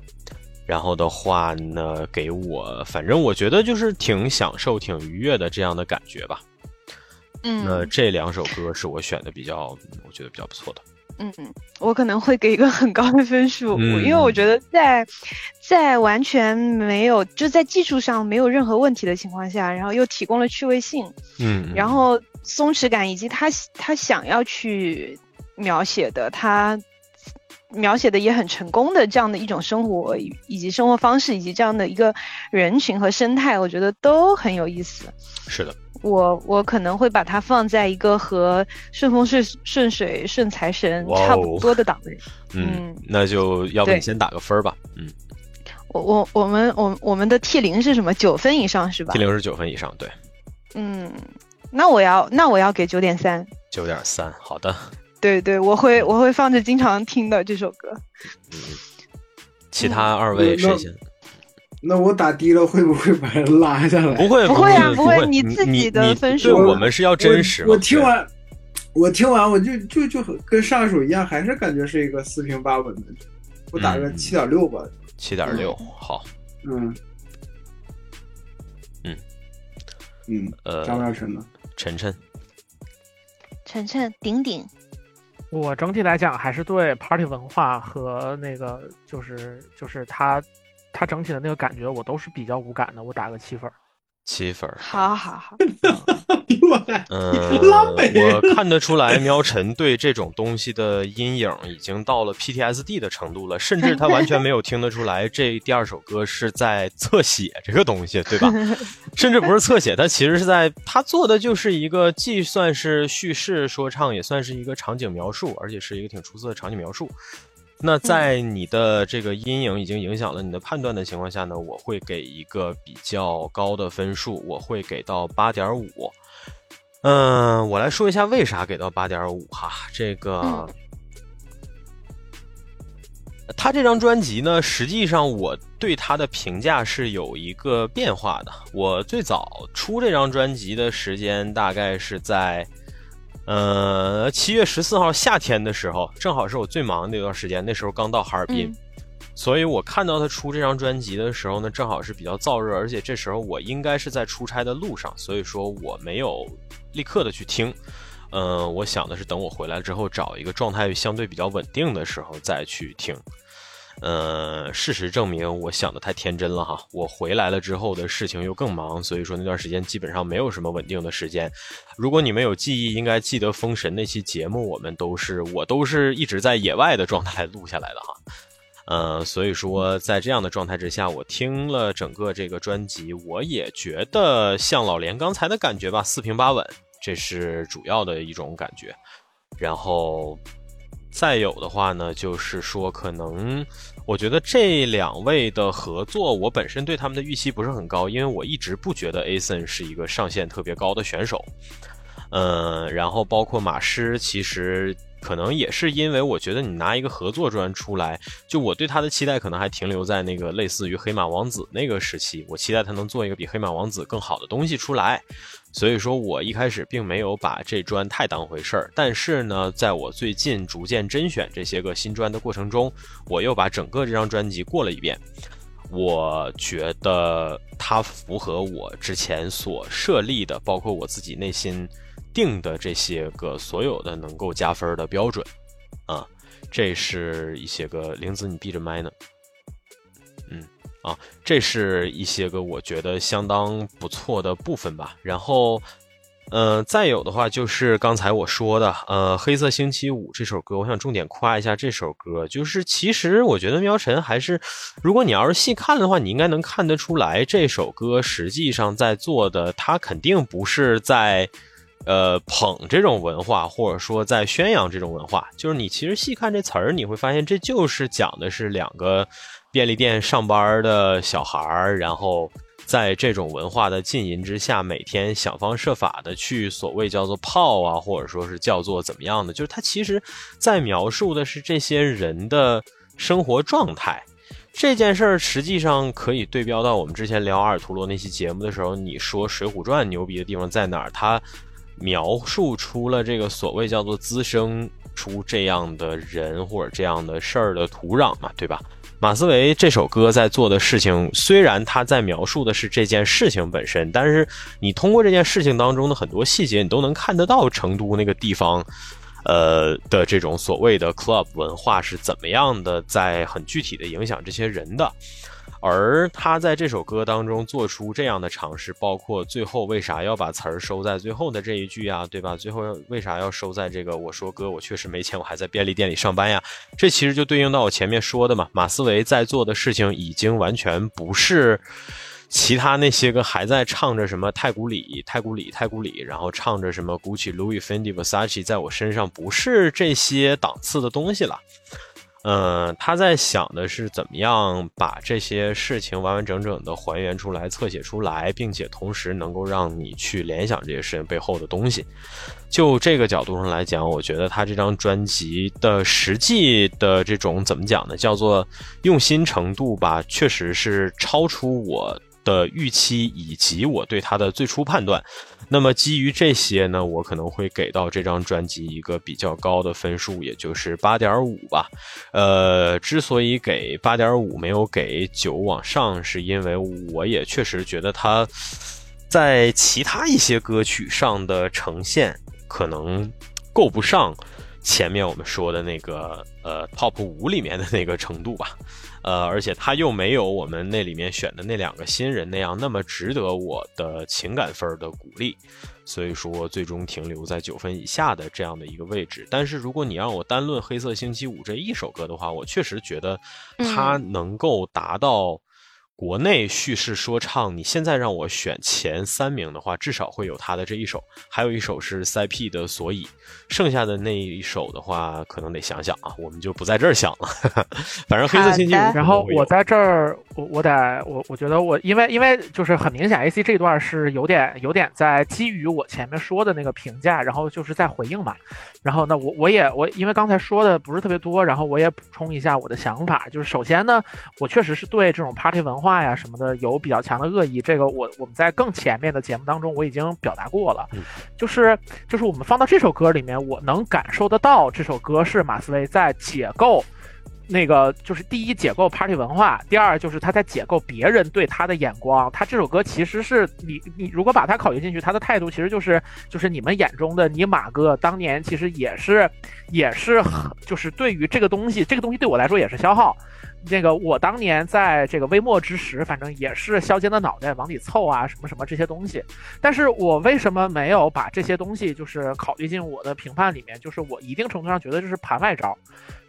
然后的话呢，给我反正我觉得就是挺享受、挺愉悦的这样的感觉吧。嗯那嗯这两首歌是我选的比较，我觉得比较不错的。嗯，我可能会给一个很高的分数，嗯因为我觉得在在完全没有就在技术上没有任何问题的情况下，然后又提供了趣味性，嗯，然后松弛感以及他他想要去描写的，他描写的也很成功的这样的一种生活以以及生活方式以及这样的一个人群和生态，我觉得都很有意思。是的，我我可能会把它放在一个和顺风顺顺水顺财神差不多的档位。嗯嗯，那就要不你先打个分儿吧。嗯我我我们我我们的 T 零是什么？九分以上是吧，T？零是九分以上，对，嗯，那我要那我要给九点三。九点三，好的。对对，我会我会放着经常听的这首歌。嗯，其他二位谁先？那我打低了会不会把人拉下来？不会不会啊不会，你你自己的分数对我们是要真实。我我听完，我听完我就就就跟上一首一样，还是感觉是一个四平八稳的。我打个嗯七点六吧。七点六，好，嗯嗯嗯，呃，张大晨呢？晨晨，晨晨顶顶，我整体来讲还是对 party 文化和那个就是就是它它整体的那个感觉，我都是比较无感的，我打个七分。七分儿。好好好，嗯，拉美我看得出来，喵晨对这种东西的阴影已经到了 PTSD 的程度了，甚至他完全没有听得出来这第二首歌是在侧写这个东西，对吧？(laughs) 甚至不是侧写，他其实是在他做的就是一个既算是叙事说唱，也算是一个场景描述，而且是一个挺出色的场景描述。那在你的这个阴影已经影响了你的判断的情况下呢，我会给一个比较高的分数，我会给到八点五。嗯，我来说一下为啥给到八点五哈。这个，嗯他这张专辑呢，实际上我对他的评价是有一个变化的。我最早出这张专辑的时间大概是在，呃，七月十四号夏天的时候，正好是我最忙的一段时间，那时候刚到哈尔滨。嗯所以我看到他出这张专辑的时候呢，正好是比较燥热，而且这时候我应该是在出差的路上，所以说我没有立刻的去听。嗯、我想的是等我回来之后，找一个状态相对比较稳定的时候再去听。呃，事实证明，我想的太天真了哈。我回来了之后的事情又更忙，所以说那段时间基本上没有什么稳定的时间。如果你们有记忆，应该记得《封神》那期节目，我们都是我都是一直在野外的状态录下来的哈。呃，所以说在这样的状态之下，我听了整个这个专辑，我也觉得像老连刚才的感觉吧，四平八稳，这是主要的一种感觉。然后再有的话呢，就是说可能我觉得这两位的合作，我本身对他们的预期不是很高，因为我一直不觉得 Ason 是一个上限特别高的选手。嗯，然后包括马师，其实可能也是因为我觉得你拿一个合作专出来，就我对他的期待可能还停留在那个类似于黑马王子那个时期，我期待他能做一个比黑马王子更好的东西出来，所以说我一开始并没有把这专太当回事儿。但是呢，在我最近逐渐甄选这些个新专的过程中，我又把整个这张专辑过了一遍。我觉得它符合我之前所设立的，包括我自己内心定的这些个所有的能够加分的标准，啊，这是一些个玲子，你闭着麦呢，嗯，啊，这是一些个我觉得相当不错的部分吧。然后，呃，再有的话就是刚才我说的，呃，《黑色星期五》这首歌，我想重点夸一下这首歌。就是其实我觉得喵晨还是，如果你要是细看的话，你应该能看得出来，这首歌实际上在做的，它肯定不是在。呃，捧这种文化，或者说在宣扬这种文化，就是你其实细看这词儿，你会发现这就是讲的是两个便利店上班的小孩儿，然后在这种文化的浸淫之下，每天想方设法的去所谓叫做泡啊，或者说是叫做怎么样的，就是他其实在描述的是这些人的生活状态。这件事儿实际上可以对标到我们之前聊阿尔图罗那期节目的时候，你说《水浒传》牛逼的地方在哪儿？它描述出了这个所谓叫做滋生出这样的人或者这样的事儿的土壤嘛，对吧？马思唯这首歌在做的事情，虽然他在描述的是这件事情本身，但是你通过这件事情当中的很多细节，你都能看得到成都那个地方，呃的这种所谓的 club 文化是怎么样的，在很具体的影响这些人的。而他在这首歌当中做出这样的尝试，包括最后为啥要把词儿收在最后的这一句啊，对吧？最后为啥要收在这个“我说哥，我确实没钱，我还在便利店里上班呀”？这其实就对应到我前面说的嘛，马思唯在做的事情已经完全不是其他那些个还在唱着什么太古里、太古里、太古里，然后唱着什么 Gucci、Louis、Fendi、Versace，在我身上不是这些档次的东西了。嗯，他在想的是怎么样把这些事情完完整整的还原出来、侧写出来，并且同时能够让你去联想这些事情背后的东西。就这个角度上来讲，我觉得他这张专辑的实际的这种怎么讲呢？叫做用心程度吧，确实是超出我的预期以及我对他的最初判断。那么基于这些呢，我可能会给到这张专辑一个比较高的分数，也就是八点五吧。呃，之所以给八点五没有给九往上，是因为我也确实觉得它在其他一些歌曲上的呈现可能够不上前面我们说的那个呃 top 五里面的那个程度吧。呃，而且他又没有我们那里面选的那两个新人那样那么值得我的情感分的鼓励，所以说最终停留在九分以下的这样的一个位置。但是如果你让我单论《黑色星期五》这一首歌的话，我确实觉得它能够达到国内叙事说唱。你现在让我选前三名的话，至少会有他的这一首，还有一首是 CP 的《所以》，剩下的那一首的话，可能得想想啊，我们就不在这儿想了。(laughs) 反正《黑色星期五》然后我在这儿，我我得我我觉得我因为因为就是很明显，AC 这段是有点有点在基于我前面说的那个评价，然后就是在回应嘛。然后呢，我我也我因为刚才说的不是特别多，然后我也补充一下我的想法。就是首先呢，我确实是对这种 party 文化呀什么的有比较强的恶意。这个我我们在更前面的节目当中我已经表达过了。就是就是我们放到这首歌里面，我能感受得到这首歌是马思唯在解构。那个就是第一解构 party 文化，第二就是他在解构别人对他的眼光。他这首歌其实是你你如果把它考虑进去，他的态度其实就是就是你们眼中的你马哥当年其实也是也是就是对于这个东西，这个东西对我来说也是消耗。那个我当年在这个微末之时，反正也是削尖的脑袋往里凑啊，什么什么这些东西。但是我为什么没有把这些东西就是考虑进我的评判里面？就是我一定程度上觉得这是盘外招，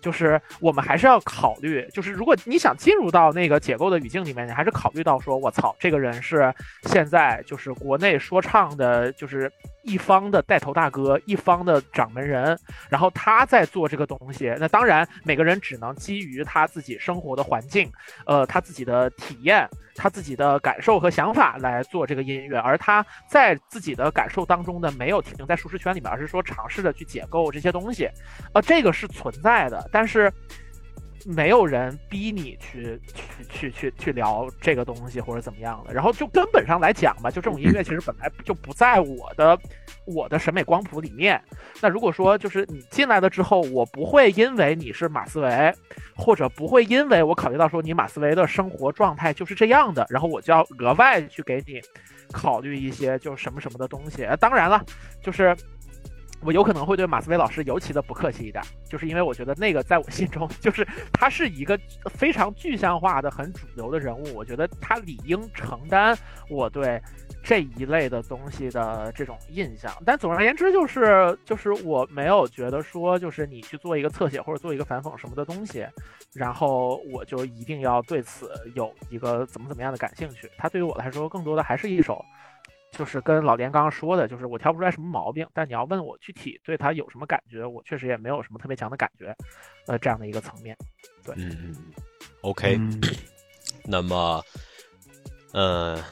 就是我们还是要考虑，就是如果你想进入到那个解构的语境里面，你还是考虑到说，我操，这个人是现在就是国内说唱的，就是一方的带头大哥，一方的掌门人，然后他在做这个东西。那当然，每个人只能基于他自己生活的环境，呃，他自己的体验，他自己的感受和想法来做这个音乐，而他在自己的感受当中呢，没有停留在舒适圈里面，而是说尝试着去解构这些东西，呃，这个是存在的，但是。没有人逼你去去去去去聊这个东西或者怎么样的，然后就根本上来讲吧，就这种音乐其实本来就不在我的我的审美光谱里面。那如果说就是你进来了之后，我不会因为你是马思唯，或者不会因为我考虑到说你马思唯的生活状态就是这样的，然后我就要额外去给你考虑一些就什么什么的东西。当然了，就是。我有可能会对马思唯老师尤其的不客气一点，就是因为我觉得那个在我心中，就是他是一个非常具象化的、很主流的人物，我觉得他理应承担我对这一类的东西的这种印象。但总而言之，就是就是我没有觉得说，就是你去做一个侧写或者做一个反讽什么的东西，然后我就一定要对此有一个怎么怎么样的感兴趣。它对于我来说，更多的还是一首。就是跟老连刚刚说的，就是我挑不出来什么毛病，但你要问我具体对他有什么感觉，我确实也没有什么特别强的感觉，呃，这样的一个层面。对，嗯，OK，(clears throat) 那么，呃，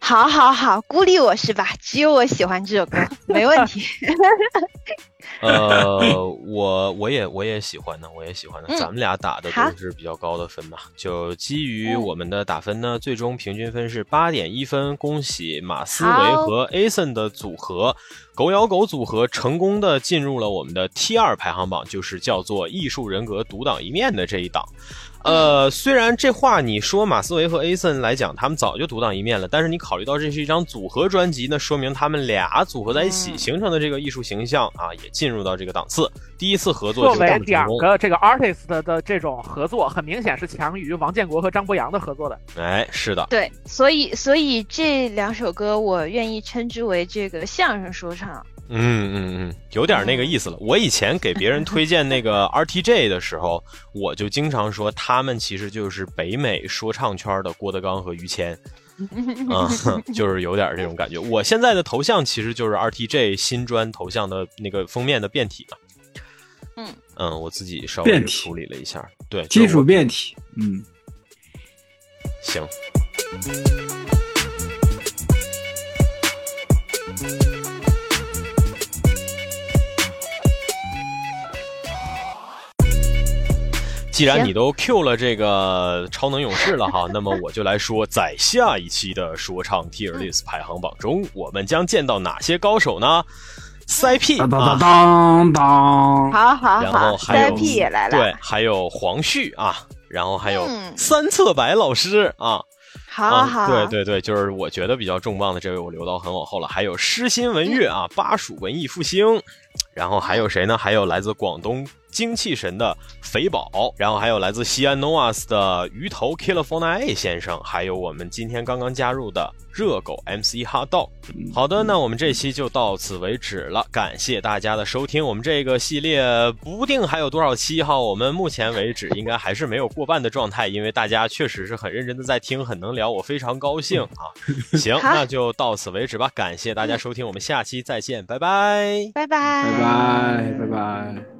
好，好，好，孤立我是吧？只有我喜欢这首歌，没问题。(laughs) (laughs) 呃，我我也我也喜欢呢，我也喜欢呢。咱们俩打的都是比较高的分嘛？就基于我们的打分呢，最终平均分是八点一分。恭喜马思唯和 Ason 的组合，狗咬狗组合成功的进入了我们的 T 二排行榜，就是叫做艺术人格独当一面的这一档。呃，虽然这话你说马思唯和 Ason 来讲，他们早就独当一面了，但是你考虑到这是一张组合专辑，那说明他们俩组合在一起形成的这个艺术形象啊，也进入到这个档次。第一次合作作为两个这个 artist 的这种合作，很明显是强于王建国和张博洋的合作的。哎，是的，对，所以所以这两首歌我愿意称之为这个相声说唱。嗯嗯嗯，有点那个意思了。我以前给别人推荐那个 (laughs) RTJ 的时候，我就经常说他们其实就是北美说唱圈的郭德纲和于谦，啊 (laughs) (laughs) 就是有点这种感觉。我现在的头像其实就是 RTJ 新专头像的那个封面的变体嘛。嗯。嗯，我自己稍微处理了一下，对，金属变体。嗯，行。既然你都 Q 了这个超能勇士了哈，(laughs) 那么我就来说，在下一期的说唱 Tier List 排行榜中，我们将见到哪些高手呢？CP 当当当当，好好然后还有 CP 也来了，对，还有黄旭啊，然后还有三侧白老师啊，好好，对对对，就是我觉得比较重磅的这位，我留到很往后了。还有诗心文乐啊，巴蜀文艺复兴，然后还有谁呢？还有来自广东。精气神的肥宝，然后还有来自西安 Noas 的鱼头 California A 先生，还有我们今天刚刚加入的热狗 MC 哈道。好的，那我们这期就到此为止了，感谢大家的收听。我们这个系列不定还有多少期哈，我们目前为止应该还是没有过半的状态，因为大家确实是很认真的在听，很能聊，我非常高兴啊。行，(laughs) 那就到此为止吧，感谢大家收听，我们下期再见，拜拜，拜拜，拜拜，拜拜。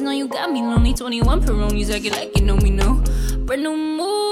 know you got me lonely. 21 Peronis, I get like you know me, no. Brand new move.